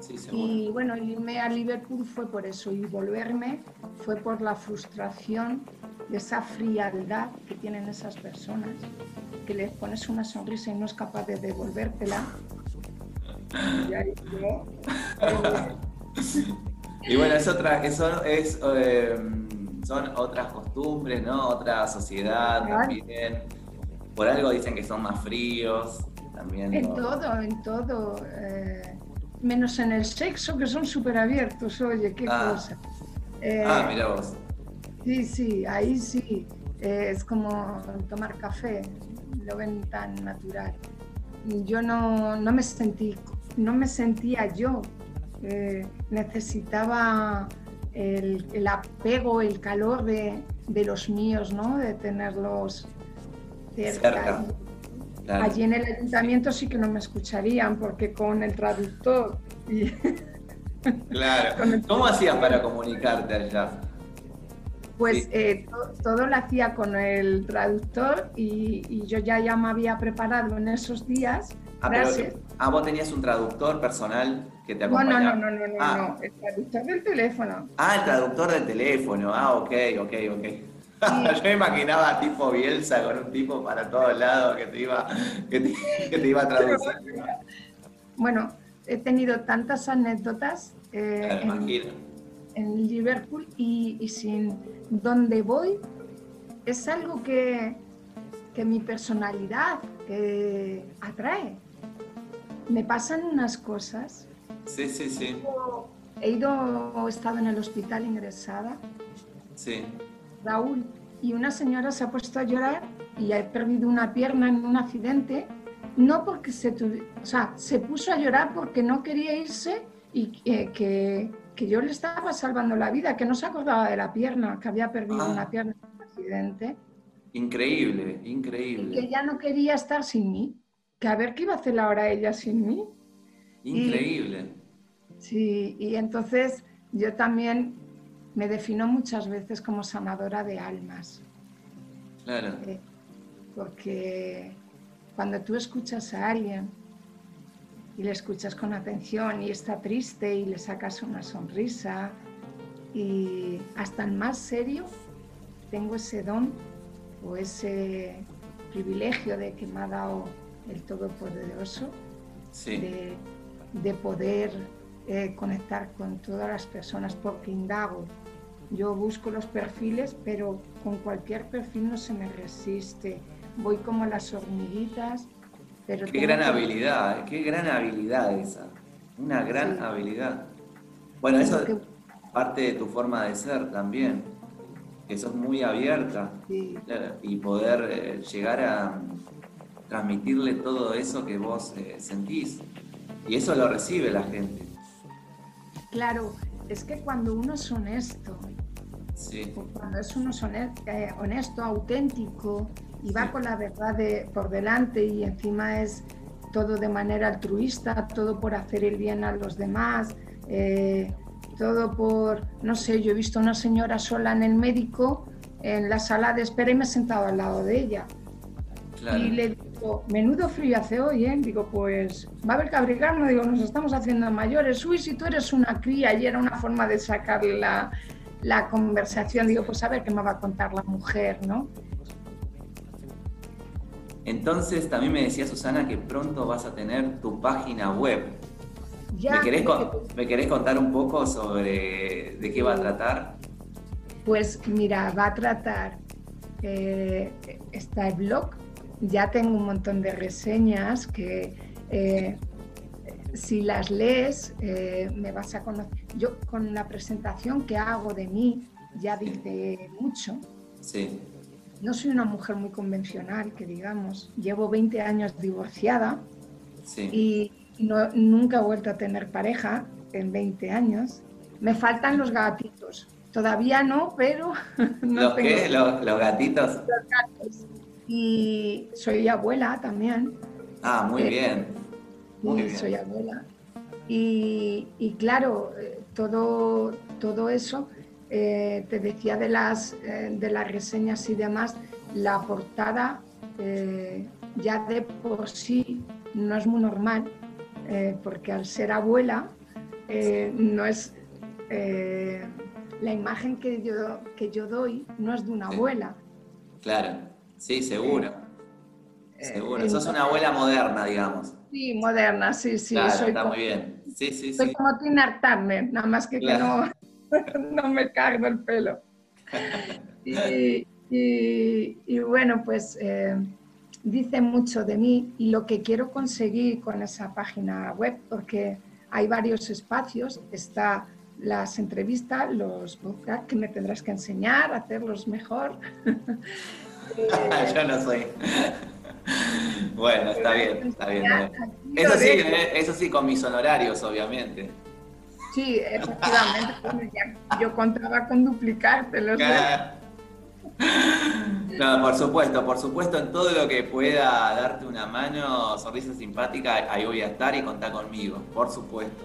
Sí,
y bueno, irme a Liverpool fue por eso y volverme fue por la frustración de esa frialdad que tienen esas personas, que les pones una sonrisa y no es capaz de devolvértela. Y, ahí yo, (laughs)
y bueno, es otra, eso es... Eh, son otras costumbres, ¿no? Otra sociedad también. Por algo dicen que son más fríos. También
en todo, en todo. Eh, menos en el sexo, que son súper abiertos, oye, qué ah. cosa.
ah, mira vos.
Sí, sí, ahí sí. Eh, es como tomar café, lo ven tan natural. Yo no, no me sentí, no me sentía yo. Eh, necesitaba el, apego, el calor de, los míos, ¿no? De tenerlos cerca. Allí en el ayuntamiento sí que no me escucharían porque con el traductor (laughs)
Claro. ¿Cómo hacías para comunicarte allá?
Pues eh, todo, lo hacía con el traductor y, yo ya, ya me había preparado en esos días.
Ah, ah, vos tenías un traductor personal que te
acompañaba. No, no, no, no, no, ah. no, el traductor del teléfono.
Ah, el traductor del teléfono. Ah, ok, ok, ok. (laughs) Yo me imaginaba tipo Bielsa con un tipo para todos lados que te iba, que te, iba a traducir.
Bueno, he tenido tantas anécdotas eh, en, Liverpool y, sin donde voy es algo que, que mi personalidad atrae me pasan unas cosas.
Sí, sí, sí.
He ido, he estado en el hospital ingresada.
Sí.
Raúl, y una señora se ha puesto a llorar y ha perdido una pierna en un accidente, no porque se, o sea, se puso a llorar porque no quería irse y que, que, yo le estaba salvando la vida, que no se acordaba de la pierna, que había perdido ah. una pierna en un accidente.
Increíble, increíble.
Y que ya no quería estar sin mí, que a ver qué iba a hacer ahora ella sin mí.
Increíble.
sí, y entonces yo también me defino muchas veces como sanadora de almas.
Claro.
Eh, porque cuando tú escuchas a alguien y le escuchas con atención y está triste y le sacas una sonrisa y hasta el más serio tengo ese don o ese privilegio de que me ha dado el Todopoderoso de, de, poder eh, conectar con todas las personas porque indago. Yo busco los perfiles, pero con cualquier perfil no se me resiste. Voy como las hormiguitas. Pero
qué gran habilidad, eh, qué gran habilidad esa. Una gran habilidad. Bueno, eso es parte de tu forma de ser también que sos muy abierta y poder eh, llegar a transmitirle todo eso que vos eh, sentís. Y eso lo recibe la gente.
Claro, es que cuando uno es honesto, cuando es uno eh, honesto, auténtico y va con la verdad por delante y encima es todo de manera altruista, todo por hacer el bien a los demás, todo por, no sé, yo he visto una señora sola en el médico, en la sala de espera y me he sentado al lado de ella. Y le menudo frío hace hoy, ¿eh? Digo, pues va a haber que abrigarnos, digo, nos estamos haciendo mayores. Uy, si tú eres una cría, y era una forma de sacarle la, la conversación. Digo, pues a ver qué me va a contar la mujer, ¿no?
Entonces, también me decía Susana que pronto vas a tener tu página web. ¿Me, querés contar un poco sobre de qué va a tratar?
Pues mira, va a tratar, eh, está el blog, ya tengo un montón de reseñas que eh, si las lees eh, me vas a conocer. Yo con la presentación que hago de mí ya dice mucho.
Sí.
No soy una mujer muy convencional, que digamos, llevo 20 años divorciada sí. y no, nunca he vuelto a tener pareja en 20 años. Me faltan los gatitos. Todavía no, pero... (laughs)
¿Los qué? ¿Los, gatitos? Los
gatos. Y soy abuela también.
Ah, muy eh, bien.
Muy bien. Soy abuela. Y, y claro, eh, todo, todo eso, eh, te decía de las, de las reseñas y demás, la portada ya de por sí no es muy normal porque al ser abuela no es la imagen que yo, que yo doy no es de una abuela.
Claro, sí, seguro. seguro. Sos una abuela moderna, digamos.
Sí, moderna, sí, sí.
Claro, está muy bien. Sí, sí,
soy como Tina Turner, nada más que, que no, (laughs) no me cargo el pelo. (laughs) y, y, bueno, pues dice mucho de mí y lo que quiero conseguir con esa página web, porque hay varios espacios, está las entrevistas, los podcasts que me tendrás que enseñar, hacerlos mejor. (laughs) (laughs)
Yo no soy. (laughs) bueno, está bien, está bien. Eso sí, eh, eso sí, con mis honorarios, obviamente.
Sí, efectivamente. yo contaba con duplicártelos.
No, por supuesto, por supuesto, en todo lo que pueda darte una mano, sonrisa simpática, ahí voy a estar y contar conmigo, por supuesto.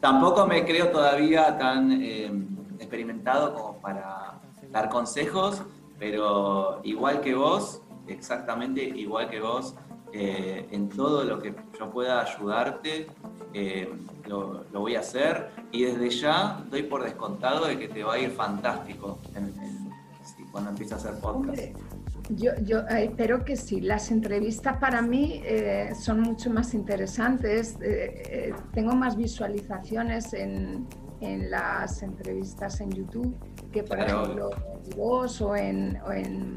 Tampoco me creo todavía tan eh, experimentado como para dar consejos, pero igual que vos, exactamente igual que vos, eh, en todo lo que yo pueda ayudarte, eh, lo, voy a hacer y desde ya doy por descontado de que te va a ir fantástico cuando empieza a hacer podcast?
Yo, yo eh, espero que sí. Las entrevistas para mí eh, son mucho más interesantes. Eh, tengo más visualizaciones en, en, las entrevistas en YouTube que, por ejemplo, en vos o en, o en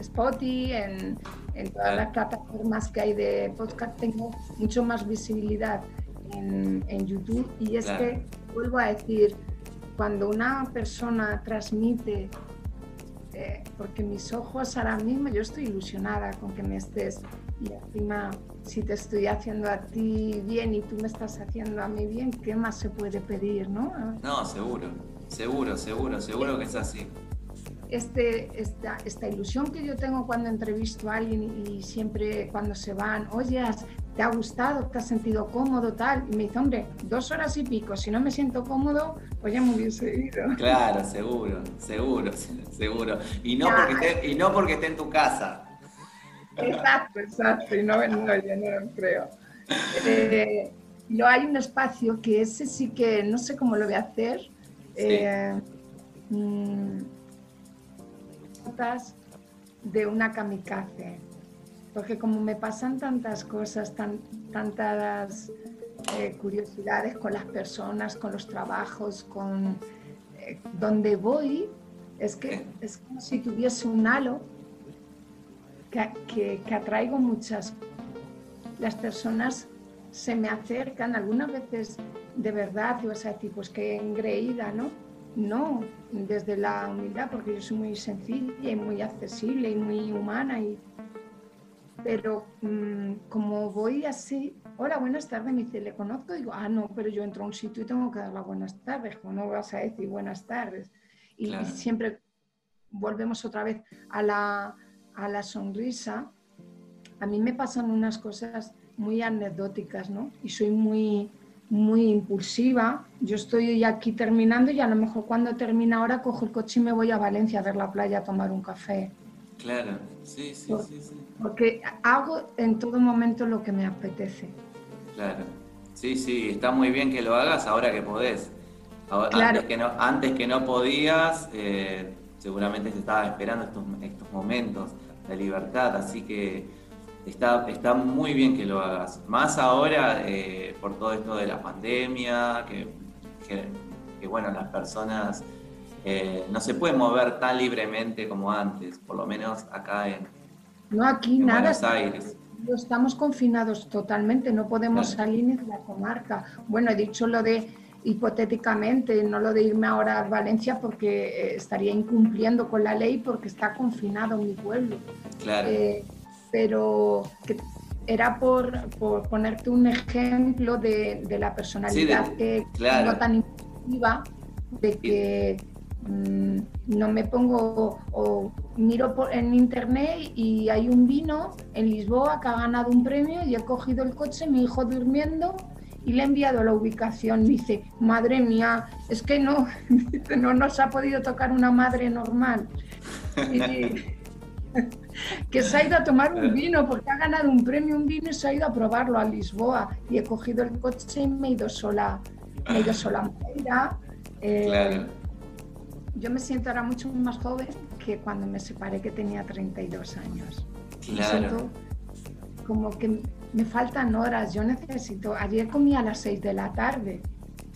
Spotify, en, en todas las plataformas que hay de podcast. Tengo mucho más visibilidad en, en YouTube. Y es que, vuelvo a decir, cuando una persona transmite porque mis ojos ahora mismo, yo estoy ilusionada con que me estés y encima si te estoy haciendo a ti bien y tú me estás haciendo a mí bien, ¿qué más se puede pedir, no?
No, seguro, seguro, seguro, seguro que es así.
este, esta, ilusión que yo tengo cuando entrevisto a alguien y, siempre cuando se van, oye, ¿te ha gustado? ¿Te has sentido cómodo? Tal. Y me dice, hombre, dos horas y pico, si no me siento cómodo, pues ya me hubiese ido. (laughs)
Claro, seguro, seguro, (laughs) seguro. Y no, porque, esté, y no porque esté en tu casa.
Exacto, exacto, y no, no, yo no lo creo. Eh, hay un espacio que ese sí que no sé cómo lo voy a hacer. Eh, mm, de una kamikaze, porque como me pasan tantas cosas, tan, tantas eh, curiosidades con las personas, con los trabajos, con eh, donde voy, es que es como si tuviese un halo que, que, que atraigo muchas. Las personas se me acercan, algunas veces de verdad, y vas a decir, pues qué engreída, ¿no? No, desde la humildad, porque yo soy muy sencilla y muy accesible y muy humana. Y... Pero mm, como voy así, hola, buenas tardes, me dice, ¿le conozco? Digo, ah, no, pero yo entro a un sitio y tengo que dar las buenas tardes, como no vas a decir buenas tardes. Y, siempre volvemos otra vez a la, a la sonrisa. A mí me pasan unas cosas muy anecdóticas, ¿no? Y soy muy, muy impulsiva. Yo estoy aquí terminando y a lo mejor cuando termina ahora cojo el coche y me voy a Valencia a ver la playa a tomar un café.
Claro, sí, sí, sí, sí.
Porque hago en todo momento lo que me apetece.
Claro, sí, sí, está muy bien que lo hagas ahora que podés. antes, que no, antes que no podías, eh, seguramente te estaba esperando estos, estos momentos de libertad, así que Está, está muy bien que lo hagas. Más ahora eh, por todo esto de la pandemia, que, que, bueno, las personas eh, no se pueden mover tan libremente como antes, por lo menos acá en,
no, aquí nada, Buenos Aires. Estamos confinados totalmente, no podemos salir ni de la comarca. Bueno, he dicho lo de hipotéticamente, no lo de irme ahora a Valencia porque eh, estaría incumpliendo con la ley porque está confinado mi pueblo.
Claro
pero que era por, ponerte un ejemplo de, la personalidad que no tan impulsiva, de que mm, no me pongo o miro por, en internet y hay un vino en Lisboa que ha ganado un premio y he cogido el coche, mi hijo durmiendo y le he enviado la ubicación. Me dice, madre mía, es que no, (laughs) no nos ha podido tocar una madre normal. (laughs) (laughs) que se ha ido a tomar un vino porque ha ganado un premio, un vino y se ha ido a probarlo a Lisboa. Y he cogido el coche y me he ido sola, me he ido sola a eh, Yo me siento ahora mucho más joven que cuando me separé que tenía 32 años.
Claro.
como que me faltan horas, yo necesito, ayer comí a las 6 de la tarde.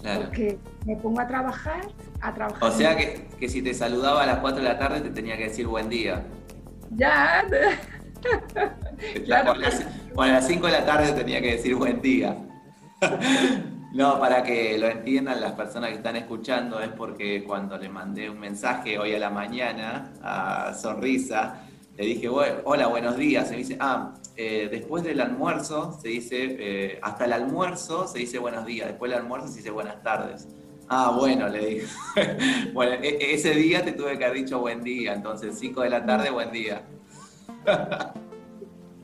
Porque me pongo a trabajar, a trabajar.
O sea que, que si te saludaba a las 4 de la tarde te tenía que decir buen día.
Ya.
claro. a las 5 de la tarde tenía que decir buen día. (laughs) No, para que lo entiendan las personas que están escuchando, es porque cuando le mandé un mensaje hoy a la mañana a Sonrisa, le dije, hola, buenos días. Y me dice, ah, eh, después del almuerzo se dice, eh, hasta el almuerzo se dice buenos días, después del almuerzo se dice buenas tardes. Ah, bueno, le dije. (laughs) bueno, e, e, ese día te tuve que haber dicho buen día, entonces 5 de la tarde, buen día. (laughs)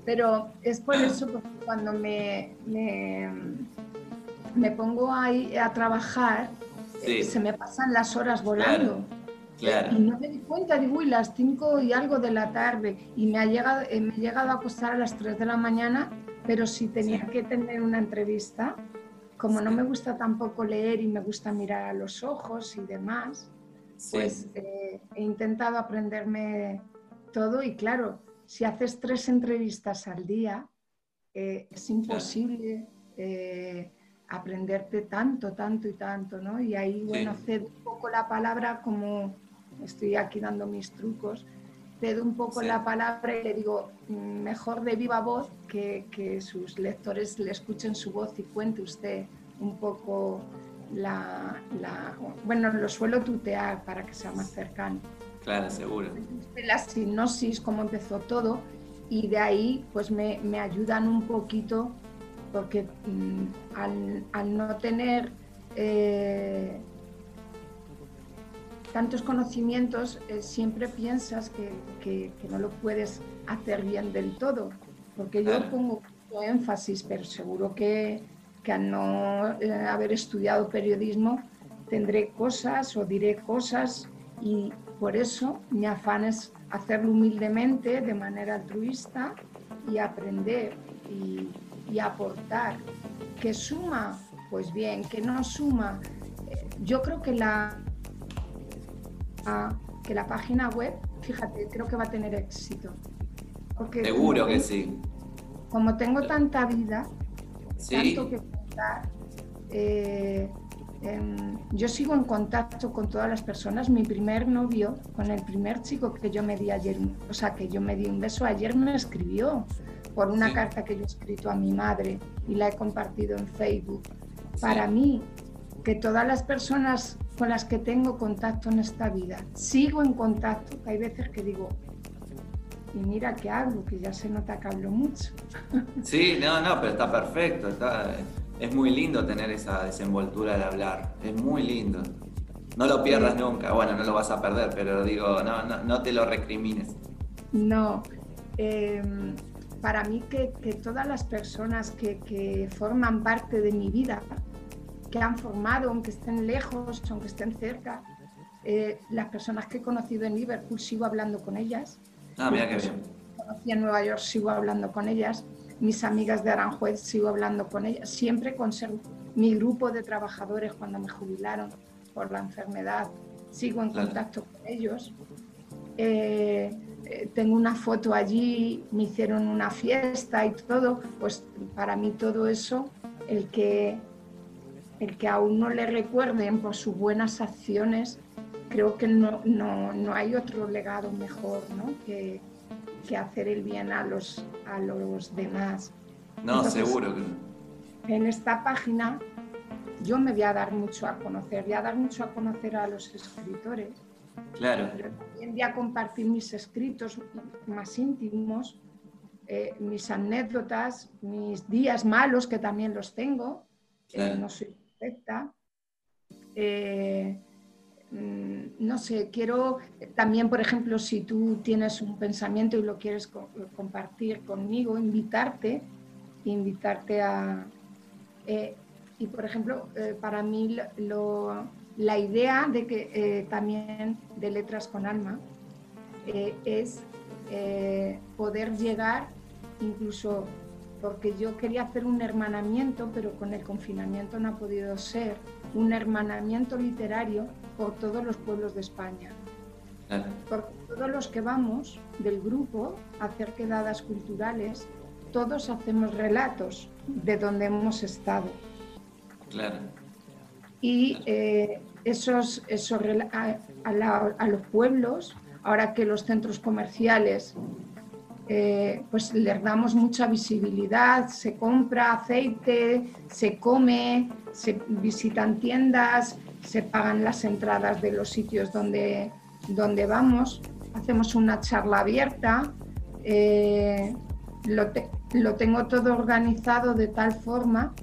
Pero es por eso porque cuando me, me, pongo ahí a trabajar, eh, se me pasan las horas volando.
Claro.
Y no me di cuenta, digo, uy, las 5 y algo de la tarde. Y me, ha llegado, eh, me he llegado a acostar a las 3 de la mañana, pero si tenía que tener una entrevista, como no me gusta tampoco leer y me gusta mirar a los ojos y demás, pues eh, he intentado aprenderme todo y claro, si haces tres entrevistas al día, eh, es imposible eh, aprenderte tanto, tanto y tanto, ¿no? Y ahí, bueno, cedo un poco la palabra como estoy aquí dando mis trucos, cedo un poco la palabra y le digo, mejor de viva voz que, que, sus lectores le escuchen su voz y cuente usted un poco la, la, Bueno, lo suelo tutear para que sea más cercano.
Claro, seguro.
La sinopsis, cómo empezó todo, y de ahí pues me, me ayudan un poquito porque mm, al, al, no tener... Eh, tantos conocimientos, eh, siempre piensas que, no lo puedes hacer bien del todo, porque yo pongo énfasis, pero seguro que, que al no eh, haber estudiado periodismo tendré cosas o diré cosas y por eso mi afán es hacerlo humildemente, de manera altruista y aprender y, y aportar. ¿Que suma? Pues bien, que no suma. Eh, yo creo que la, que la página web, fíjate, creo que va a tener éxito.
Seguro que sí.
Como tengo tanta vida, tanto que contar, eh, em, yo sigo en contacto con todas las personas. Mi primer novio, con el primer chico que yo me di ayer, o sea, que yo me di un beso ayer, me escribió por una carta que yo he escrito a mi madre y la he compartido en Facebook. Para mí, que todas las personas con las que tengo contacto en esta vida, sigo en contacto, que hay veces que digo, y mira que hablo, que ya se nota que hablo mucho. (laughs)
Sí, no, no, pero está perfecto, está, es muy lindo tener esa desenvoltura de hablar, es muy lindo. No lo pierdas nunca, bueno, no lo vas a perder, pero digo, no, no, no te lo recrimines.
No, eh, para mí que, todas las personas que, forman parte de mi vida, que han formado, aunque estén lejos, aunque estén cerca, eh, las personas que he conocido en Liverpool sigo hablando con ellas.
Ah, mira qué bien.
Conocí en Nueva York, sigo hablando con ellas. Mis amigas de Aranjuez, sigo hablando con ellas. Siempre conservo mi grupo de trabajadores cuando me jubilaron por la enfermedad. Sigo en contacto con ellos. Eh, eh, tengo una foto allí, me hicieron una fiesta y todo, pues para mí todo eso, el que, el que aún no le recuerden por sus buenas acciones, creo que no, no, hay otro legado mejor ¿no? que, que, hacer el bien a los, a los demás.
No, seguro que
En esta página yo me voy a dar mucho a conocer, voy a dar mucho a conocer a los escritores
Claro.
Pero también voy a compartir mis escritos más íntimos, eh, mis anécdotas, mis días malos, que también los tengo. Eh, no soy Eh, mm, no sé, quiero también, por ejemplo, si tú tienes un pensamiento y lo quieres compartir conmigo, invitarte, invitarte a... y, por ejemplo, para mí la idea de que eh, también de Letras con Alma eh, es eh, poder llegar incluso porque yo quería hacer un hermanamiento, pero con el confinamiento no ha podido ser, un hermanamiento literario por todos los pueblos de España. Porque todos los que vamos del grupo a hacer quedadas culturales, todos hacemos relatos de donde hemos estado.
Claro.
Y esos, esos a, los pueblos, ahora que los centros comerciales eh, pues les damos mucha visibilidad, se compra aceite, se come, se visitan tiendas, se pagan las entradas de los sitios donde, donde vamos, hacemos una charla abierta, eh, lo, lo tengo todo organizado de tal forma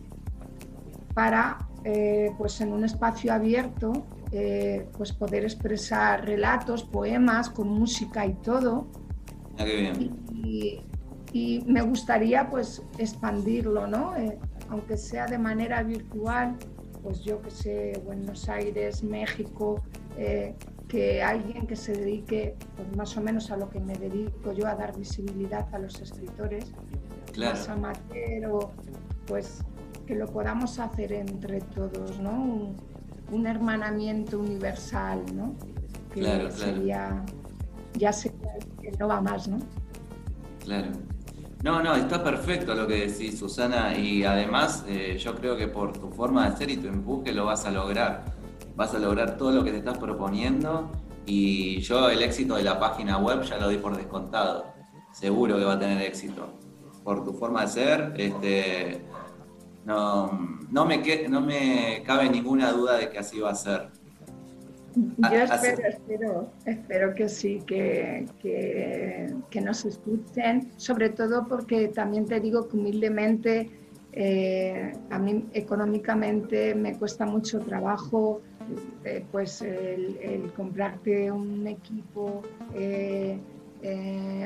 para eh, pues en un espacio abierto, pues poder expresar relatos, poemas con música y todo.
Ah,
y, me gustaría pues expandirlo, ¿no? Eh, aunque sea de manera virtual, pues yo que sé, Buenos Aires, México, que alguien que se dedique pues más o menos a lo que me dedico yo, a dar visibilidad a los escritores,
claro.
más amateur pues que lo podamos hacer entre todos, ¿no? Un, hermanamiento universal, ¿no?
Que claro, sería,
ya sé que no va más, ¿no?
Claro. No, no, está perfecto lo que decís, Susana, y además eh, yo creo que por tu forma de ser y tu empuje lo vas a lograr. Vas a lograr todo lo que te estás proponiendo y yo el éxito de la página web ya lo di por descontado. Seguro que va a tener éxito. Por tu forma de ser, este, no, no, me, no me cabe ninguna duda de que así va a ser.
Yo espero, espero, espero que sí, que, que, nos escuchen, sobre todo porque también te digo que humildemente eh, a mí económicamente me cuesta mucho trabajo eh, pues el, comprarte un equipo, eh,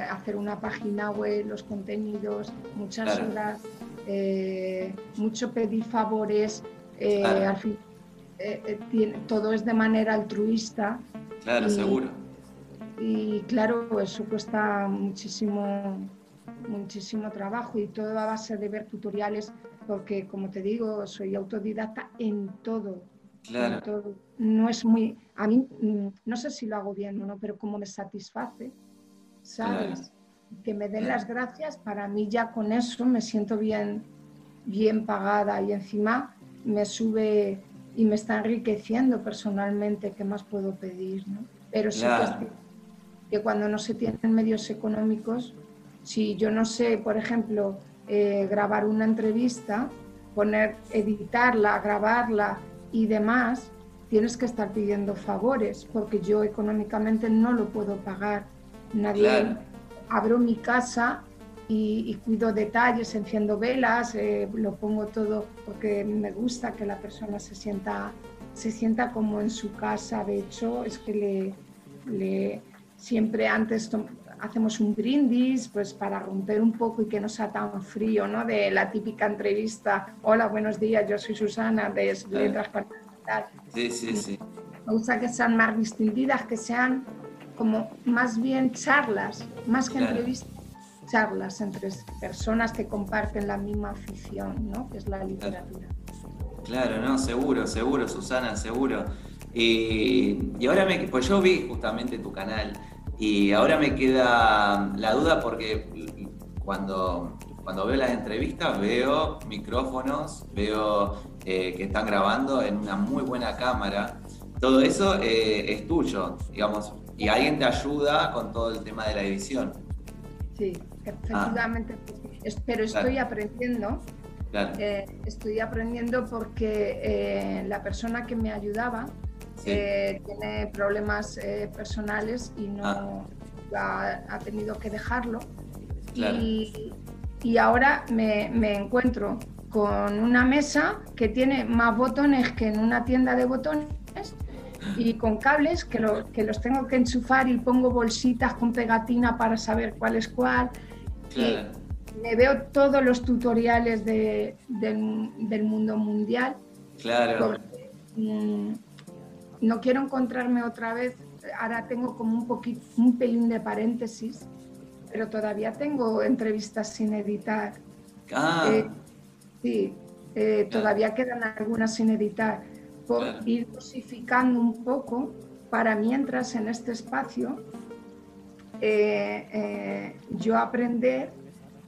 hacer una página web, los contenidos, muchas horas, mucho pedir favores, al fin, todo es de manera altruista.
Claro, seguro.
Y claro, eso cuesta muchísimo muchísimo trabajo y todo a base de ver tutoriales, porque como te digo, soy autodidacta en todo. Claro. No es muy, a mí, mm, no sé si lo hago bien o no, pero como me satisface, ¿sabes? Que me den las gracias, para mí ya con eso me siento bien, bien pagada y encima me sube y me está enriqueciendo personalmente, ¿qué más puedo pedir? ¿no? Pero sí que, que cuando no se tienen medios económicos, si yo no sé, por ejemplo, eh, grabar una entrevista, poner, editarla, grabarla y demás, tienes que estar pidiendo favores porque yo económicamente no lo puedo pagar. Nadie abro mi casa y, cuido detalles, enciendo velas, eh, lo pongo todo porque me gusta que la persona se sienta, se sienta como en su casa. De hecho, es que le, le siempre antes hacemos un brindis pues para romper un poco y que no sea tan frío, ¿no? De la típica entrevista, hola, buenos días, yo soy Susana de Letras para
Sí, sí, sí.
Me gusta que sean más distinguidas, que sean como más bien charlas, más que entrevistas, charlas entre personas que comparten la misma afición, ¿no? Que es la literatura.
Claro, no, seguro, seguro, Susana, seguro. Y, y ahora me, pues yo vi justamente tu canal y ahora me queda la duda porque cuando, cuando veo las entrevistas veo micrófonos, veo eh, que están grabando en una muy buena cámara. Todo eso eh, es tuyo, digamos, y alguien te ayuda con todo el tema de la edición.
Sí, efectivamente. pero estoy aprendiendo. Eh, estoy aprendiendo porque la persona que me ayudaba eh, tiene problemas eh, personales y no ah. ha, tenido que dejarlo. Y, y, ahora me, me, encuentro con una mesa que tiene más botones que en una tienda de botones y con cables que, lo, que los tengo que enchufar y pongo bolsitas con pegatina para saber cuál es cuál. Me veo todos los tutoriales de, del, del, mundo mundial.
Claro.
Mm, no quiero encontrarme otra vez, ahora tengo como un poquito, un pelín de paréntesis, pero todavía tengo entrevistas sin editar.
Ah. Eh,
sí, eh, todavía quedan algunas sin editar, por ir dosificando un poco para mientras en este espacio eh, yo aprender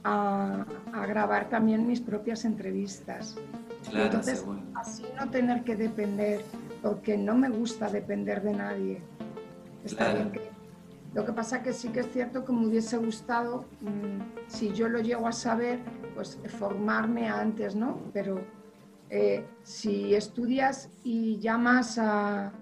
a, grabar también mis propias entrevistas. Entonces, así no tener que depender porque no me gusta depender de nadie. Está bien Lo que pasa que sí que es cierto que me hubiese gustado, mm, si yo lo llego a saber, pues formarme antes, ¿no? Pero eh, si estudias y llamas a,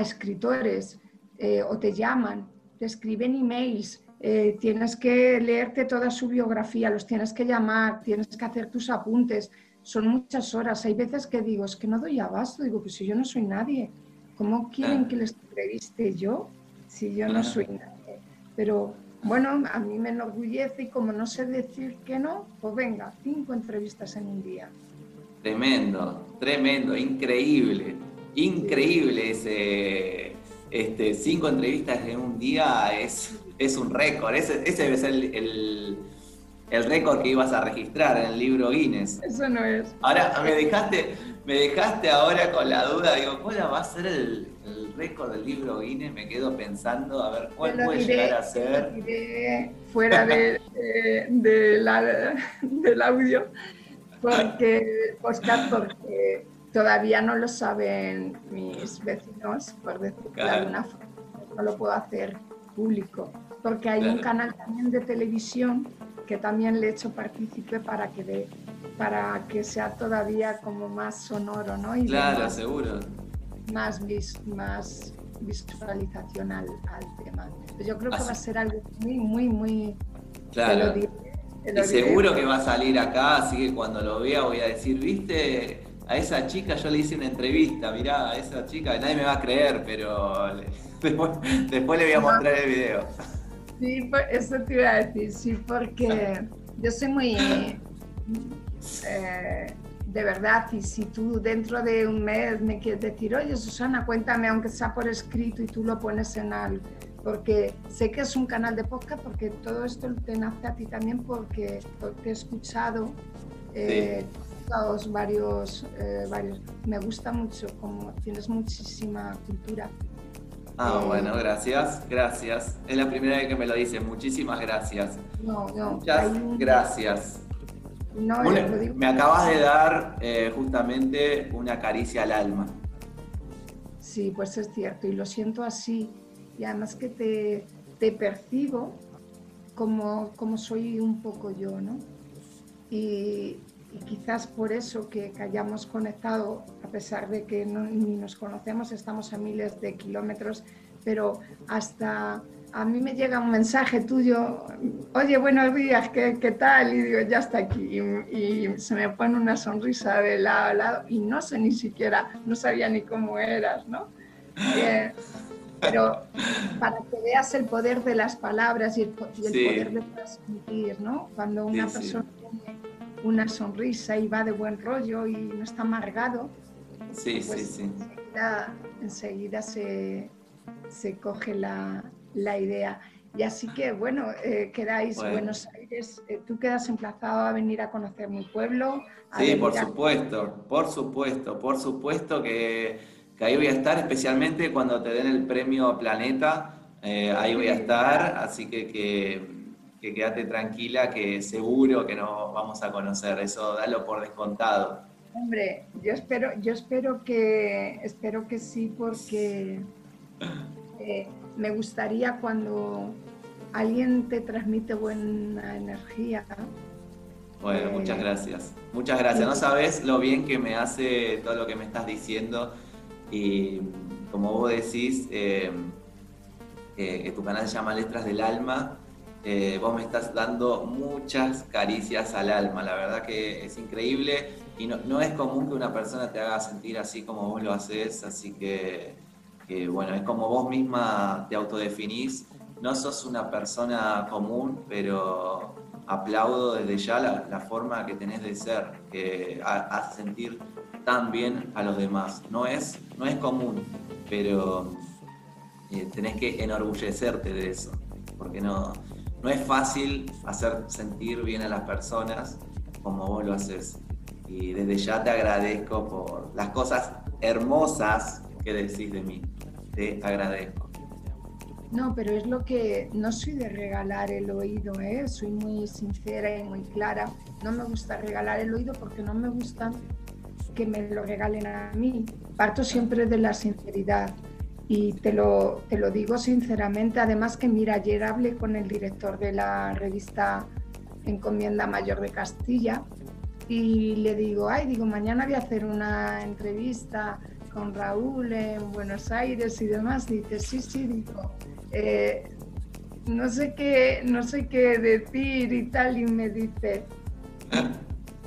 escritores eh, o te llaman, te escriben emails, eh, tienes que leerte toda su biografía, los tienes que llamar, tienes que hacer tus apuntes, son muchas horas. Hay veces que digo, es que no doy abasto, digo, pues si yo no soy nadie, ¿cómo quieren que les entreviste yo si yo no soy nadie? Pero bueno, a mí me enorgullece y como no sé decir que no, pues venga, cinco entrevistas en un día.
Tremendo, tremendo, increíble, increíble ese, este, cinco entrevistas en un día es, es un récord, ese, ese debe ser el el récord que ibas a registrar en el libro Guinness.
Eso no es.
Ahora me dejaste, me dejaste ahora con la duda, digo, ¿cuál va a ser el, récord del libro Guinness? Me quedo pensando a ver cuál puede llegar a ser.
fuera de, del audio, porque, Oscar, porque todavía no lo saben mis vecinos, por decirlo de alguna forma, no lo puedo hacer público, porque hay un canal también de televisión que también le he hecho partícipe para que, de, para que sea todavía como más sonoro, ¿no?
Y claro, seguro.
Más, más visualización al, tema. Yo creo que va a ser algo muy, muy, muy...
Claro. Y seguro que va a salir acá, así que cuando lo vea voy a decir, viste, a esa chica yo le hice una entrevista, mirá, a esa chica, nadie me va a creer, pero (laughs) después, le voy a mostrar el video.
Sí, eso te iba a decir, sí, porque yo soy muy... Eh, de verdad, y si tú dentro de un mes me quieres decir, oye Susana, cuéntame, aunque sea por escrito y tú lo pones en algo, porque sé que es un canal de podcast, porque todo esto te nace a ti también, porque, he escuchado eh, varios, eh, varios. Me gusta mucho, como tienes muchísima cultura.
Ah, eh, bueno, gracias, gracias. Es la primera vez que me lo dicen. Muchísimas gracias.
No, no.
Muchas gracias. No, me acabas de dar eh, justamente una caricia al alma.
Sí, pues es cierto, y lo siento así. Y además que te, te percibo como, como soy un poco yo, ¿no? Y, quizás por eso que, que, hayamos conectado, a pesar de que no, ni nos conocemos, estamos a miles de kilómetros, pero hasta a mí me llega un mensaje tuyo, oye, buenos días, ¿qué, qué tal? Y digo, ya está aquí. Y, se me pone una sonrisa de lado a lado y no sé ni siquiera, no sabía ni cómo eras, ¿no? Eh, pero para que veas el poder de las palabras y el, poder de transmitir, ¿no? Cuando una persona tiene una sonrisa y va de buen rollo y no está amargado,
sí, pues
enseguida, enseguida se, se coge la, la idea. Y así que, bueno, eh, quedáis Buenos Aires, eh, tú quedas emplazado a venir a conocer mi pueblo.
Sí, por supuesto, por supuesto, por supuesto que, ahí voy a estar, especialmente cuando te den el premio Planeta, eh, ahí voy a estar, así que, que, que, quédate tranquila que seguro que nos vamos a conocer, eso dalo por descontado.
Hombre, yo espero, yo espero que, espero que sí, porque me gustaría cuando alguien te transmite buena energía.
Bueno, muchas eh, gracias. Muchas gracias. No sabes lo bien que me hace todo lo que me estás diciendo. Y como vos decís, eh, que tu canal se llama Letras del Alma, eh, vos me estás dando muchas caricias al alma. La verdad que es increíble y no, no es común que una persona te haga sentir así como vos lo haces. Así que bueno, es como vos misma te autodefinís, no sos una persona común, pero aplaudo desde ya la, forma que tenés de ser, que hace sentir tan bien a los demás. No es, no es común, pero eh, tenés que enorgullecerte de eso, porque no, no es fácil hacer sentir bien a las personas como vos lo haces. Y desde ya te agradezco por las cosas hermosas que decís de mí te agradezco.
No, pero es lo que no soy de regalar el oído, ¿eh? soy muy sincera y muy clara. No me gusta regalar el oído porque no me gusta que me lo regalen a mí. Parto siempre de la sinceridad y te lo, te lo digo sinceramente. Además que mira, ayer hablé con el director de la revista Encomienda Mayor de Castilla y le digo, ay, digo, mañana voy a hacer una entrevista con Raúl en Buenos Aires y demás, dice, sí, sí, digo, eh, no sé qué, no sé qué decir y tal, y me dice,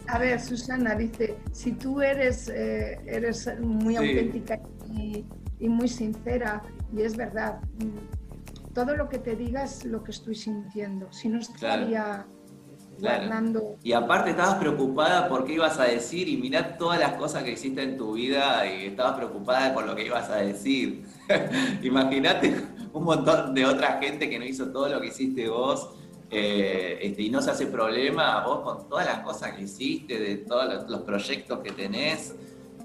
a ver, Susana, dice, si tú eres, eh, eres muy auténtica y, muy sincera, y es verdad, todo lo que te digas es lo que estoy sintiendo, si no estaría...
Y aparte estabas preocupada por qué ibas a decir y mirá todas las cosas que hiciste en tu vida y estabas preocupada por lo que ibas a decir. (laughs) Imagínate un montón de otra gente que no hizo todo lo que hiciste vos eh, este, y no se hace problema vos con todas las cosas que hiciste, de todos los, proyectos que tenés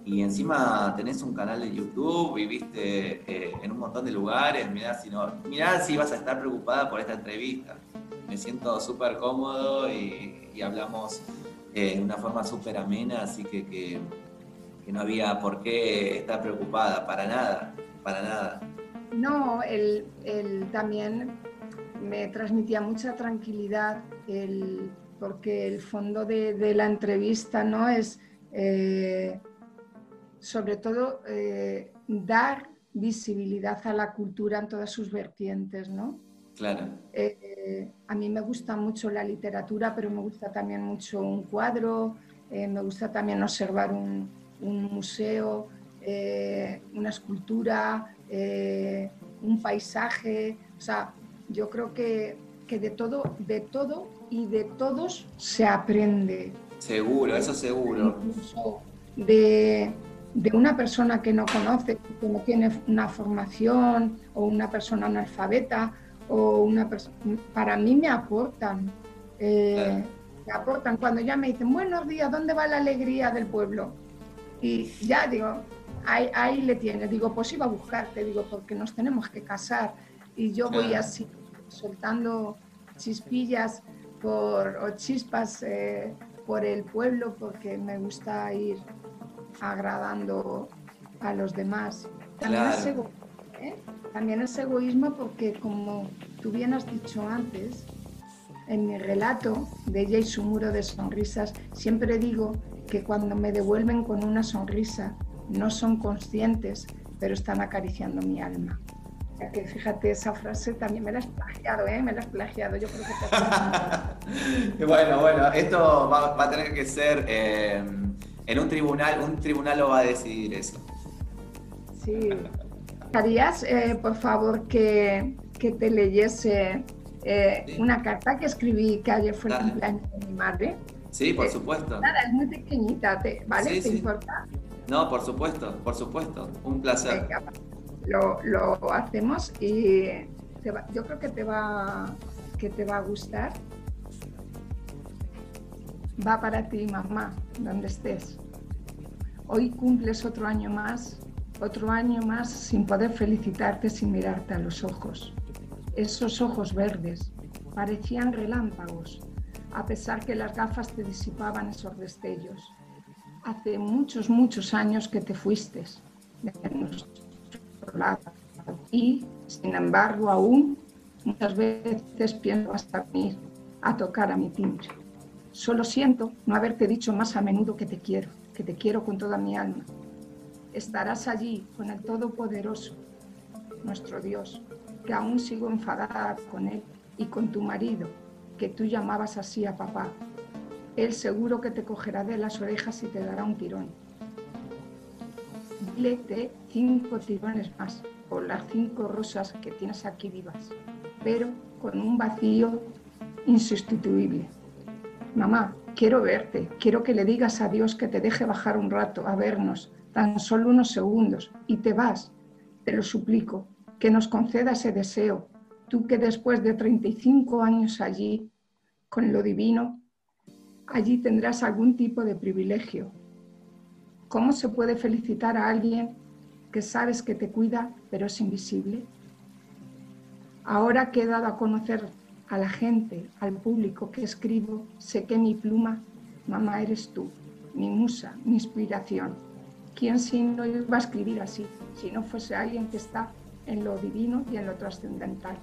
y encima tenés un canal de YouTube, viviste eh, en un montón de lugares, mirá si, no, mirá si vas a estar preocupada por esta entrevista. Me siento súper cómodo y, hablamos eh, de una forma súper amena, así que, que, no había por qué estar preocupada, para nada, para nada.
No, él, también me transmitía mucha tranquilidad, porque el fondo de, la entrevista no es eh, sobre todo eh, dar visibilidad a la cultura en todas sus vertientes, ¿no?
Claro.
Eh, a mí me gusta mucho la literatura, pero me gusta también mucho un cuadro, eh, me gusta también observar un, museo, eh, una escultura, un paisaje. O sea, yo creo que, que, de todo, de todo y de todos se aprende.
Seguro, eso seguro.
Incluso de, de una persona que no conoce, que no tiene una formación o una persona analfabeta o una persona, para mí me aportan, eh, me aportan. Cuando ya me dicen, buenos días, ¿dónde va la alegría del pueblo? Y ya digo, ahí, ahí le tienes, digo, pues iba a buscarte, digo, porque nos tenemos que casar. Y yo voy así, soltando chispillas por, o chispas eh, por el pueblo, porque me gusta ir agradando a los demás. También claro. ¿eh? También es egoísmo porque, como tú bien has dicho antes, en mi relato de ella y su muro de sonrisas, siempre digo que cuando me devuelven con una sonrisa, no son conscientes, pero están acariciando mi alma. Ya que fíjate, esa frase también me la has plagiado, ¿eh? Me la has plagiado, yo creo
que te (laughs) Bueno, bueno, esto va, a tener que ser eh, en un tribunal, un tribunal lo va a decidir eso.
Sí, ¿Harías, eh, por favor, que, que te leyese eh, una carta que escribí que ayer fue el cumpleaños de mi madre?
Sí, por eh, supuesto.
Nada, es muy pequeñita, ¿vale? ¿Te importa?
No, por supuesto, por supuesto. Un placer.
lo, lo, hacemos y yo creo que te va que te va a gustar. Va para ti, mamá, donde estés. Hoy cumples otro año más otro año más sin poder felicitarte sin mirarte a los ojos. Esos ojos verdes parecían relámpagos, a pesar que las gafas te disipaban esos destellos. Hace muchos, muchos años que te fuiste de nuestro lado y, sin embargo, aún muchas veces pienso hasta venir a tocar a mi timbre. Solo siento no haberte dicho más a menudo que te quiero, que te quiero con toda mi alma, estarás allí con el Todopoderoso, nuestro Dios, que aún sigo enfadada con Él y con tu marido, que tú llamabas así a papá. Él seguro que te cogerá de las orejas y te dará un tirón. Dile cinco tirones más por las cinco rosas que tienes aquí vivas, pero con un vacío insustituible. Mamá, quiero verte, quiero que le digas a Dios que te deje bajar un rato a vernos, tan solo unos segundos, y te vas. Te lo suplico, que nos conceda ese deseo, tú que después de 35 años allí, con lo divino, allí tendrás algún tipo de privilegio. ¿Cómo se puede felicitar a alguien que sabes que te cuida, pero es invisible? Ahora que he dado a conocer a la gente, al público que escribo, sé que mi pluma, mamá, eres tú, mi musa, mi inspiración ¿Quién si no iba a escribir así? Si no fuese alguien que está en lo divino y en lo trascendental.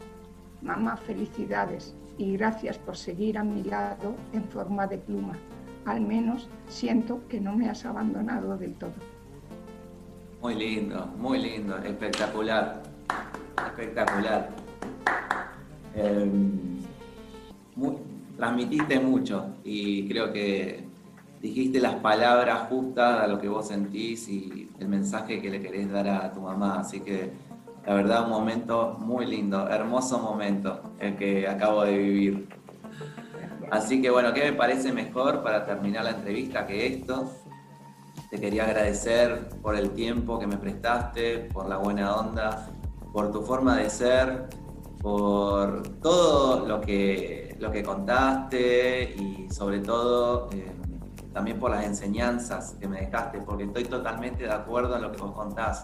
Mamá, felicidades y gracias por seguir a mi lado en forma de pluma. Al menos siento que no me has abandonado del todo.
Muy lindo, muy lindo, espectacular, espectacular. Em, transmitiste mucho y creo que dijiste las palabras justas a lo que vos sentís y el mensaje que le querés dar a tu mamá. Así que la verdad un momento muy lindo, hermoso momento el que acabo de vivir. Así que bueno, ¿qué me parece mejor para terminar la entrevista que esto? Te quería agradecer por el tiempo que me prestaste, por la buena onda, por tu forma de ser, por todo lo que, lo que contaste y sobre todo eh, también por las enseñanzas que me dejaste, porque estoy totalmente de acuerdo en lo que vos contás.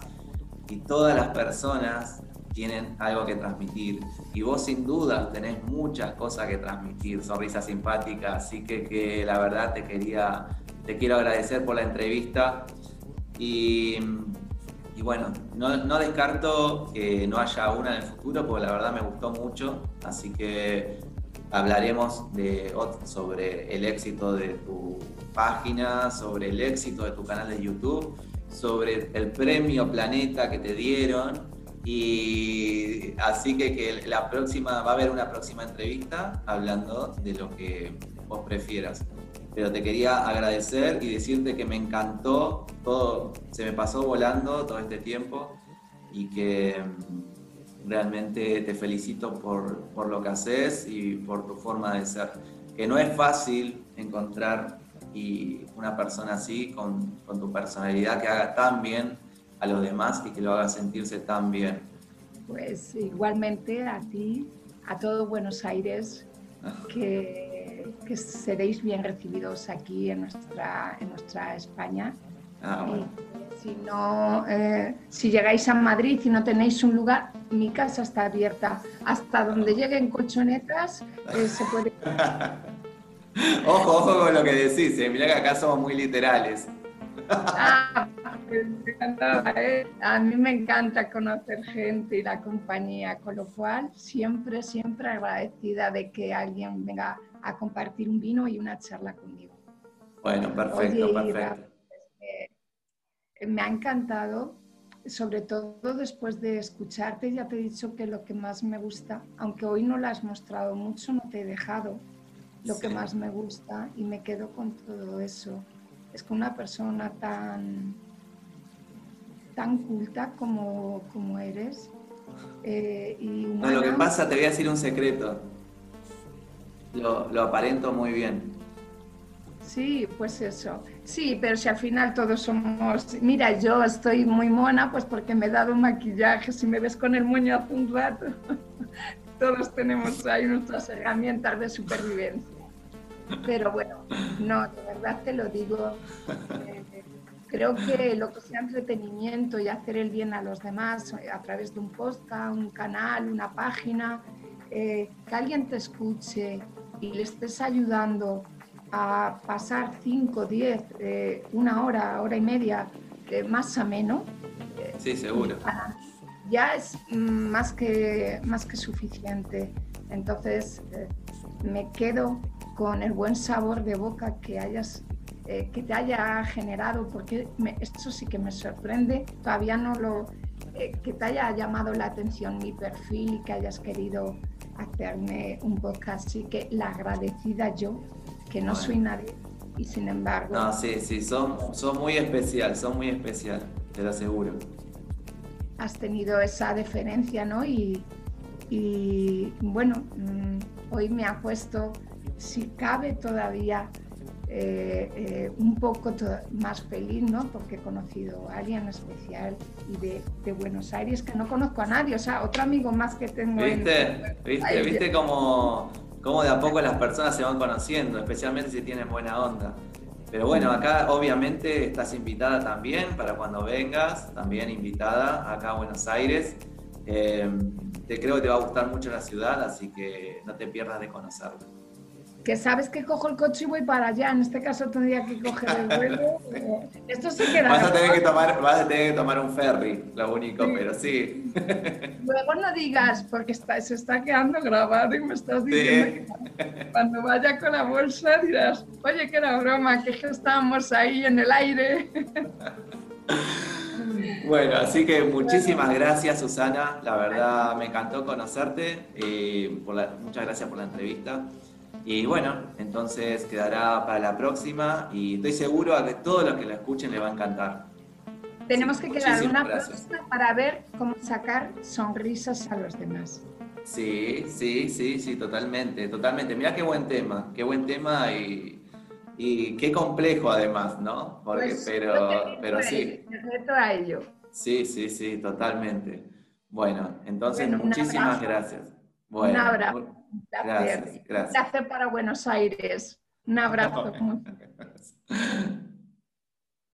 Y todas las personas tienen algo que transmitir. Y vos sin duda tenés muchas cosas que transmitir, sonrisa simpática, así que, que la verdad te quería, te quiero agradecer por la entrevista. Y, y bueno, no, descarto que no haya una en el futuro, porque la verdad me gustó mucho, así que hablaremos de, sobre el éxito de tu página, sobre el éxito de tu canal de YouTube, sobre el premio Planeta que te dieron Y así que, que la próxima, va a haber una próxima entrevista hablando de lo que vos prefieras. Pero te quería agradecer y decirte que me encantó todo, se me pasó volando todo este tiempo y que mm, realmente te felicito por, por lo que haces y por tu forma de ser. Que no es fácil encontrar y una persona así, con, con tu personalidad, que haga tan bien a los demás y que lo haga sentirse tan bien.
Pues igualmente a ti, a todo Buenos Aires, que, que seréis bien recibidos aquí en nuestra, en nuestra España.
Ah, bueno.
Si, no, eh, si llegáis a Madrid y no tenéis un lugar, mi casa está abierta. Hasta donde lleguen colchonetas eh, se puede... (laughs)
ojo, ojo con lo que decís, eh. mirá que acá somos muy literales.
Ah, ¿eh? A mí me encanta conocer gente y la compañía, con lo cual siempre, siempre agradecida de que alguien venga a compartir un vino y una charla conmigo.
Bueno, perfecto,
Oye,
perfecto.
eh, me ha encantado, sobre todo después de escucharte, ya te he dicho que lo que más me gusta, aunque hoy no lo has mostrado mucho, no te he dejado, lo que más me gusta y me quedo con todo eso. Es que una persona tan, tan culta como, como eres eh, y
No, lo que pasa, te voy a decir un secreto. Lo, aparento muy bien.
Sí, pues eso. Sí, pero si al final todos somos... Mira, yo estoy muy mona pues porque me he dado maquillaje. Si me ves con el moño hace un rato, (laughs) todos tenemos ahí nuestras herramientas de supervivencia. Pero bueno, no, de verdad te lo digo. eh, creo que lo que sea entretenimiento y hacer el bien a los demás eh, a través de un podcast, un canal, una página, eh, que alguien te escuche y le estés ayudando a pasar 5, 10, eh, una hora, hora y media eh, más ameno,
Sí, seguro.
ya es mm, más que, más que suficiente. Entonces, eh, me quedo con el buen sabor de boca que hayas eh, que te haya generado, porque me- esto sí que me sorprende, todavía no lo, eh, que te haya llamado la atención mi perfil y que hayas querido hacerme un podcast, así que la agradecida yo, que no
Bueno.
soy nadie, y sin embargo,
No, sí, sí, son, son muy especial, son muy especial, te lo aseguro.
has tenido esa deferencia, ¿no? Y, y, bueno, mm, hoy me ha puesto, si cabe todavía, eh, eh, un poco más feliz, ¿no? Porque he conocido a alguien especial y de, de Buenos Aires que no conozco a nadie, o sea, otro amigo más que tengo. en-
¿Viste? ¿Viste?
Ay,
¿Viste cómo, cómo de a poco las personas se van conociendo, especialmente si tienen buena onda? Pero bueno, acá obviamente estás invitada también para cuando vengas, también invitada acá a Buenos Aires. Eh, te creo que te va a gustar mucho la ciudad, así que no te pierdas de conocerla.
Que sabes que cojo el coche y voy para allá, en este caso tendría que coger el vuelo. (laughs) Esto se queda.
Vas a tener que tomar, vas a tener que tomar un ferry, lo único,
Sí.
pero sí. (laughs)
Luego no digas, porque está- se está quedando grabado y me estás diciendo que (laughs) cuando vaya con la bolsa dirás, oye, que era broma, que estábamos ahí en el aire.
Bueno, así que muchísimas gracias Susana, la verdad me encantó conocerte, eh, por la- muchas gracias por la entrevista. Y bueno, entonces quedará para la próxima y estoy seguro a que todos los que la escuchen les va a encantar.
Tenemos
Sí,
que quedar una
gracias.
próxima para ver cómo sacar sonrisas a los demás.
Sí, sí, sí, sí, totalmente, totalmente. Mira qué buen tema, qué buen tema y, y qué complejo además, ¿no? Porque,
Pues,
pero, pero sí,
reto a ello.
sí, sí, sí, totalmente. Bueno, entonces
Bueno,
muchísimas
abrazo.
gracias. Bueno,
un abrazo. Un placer.
Gracias,
Un
gracias.
placer para Buenos Aires. Un abrazo. (laughs)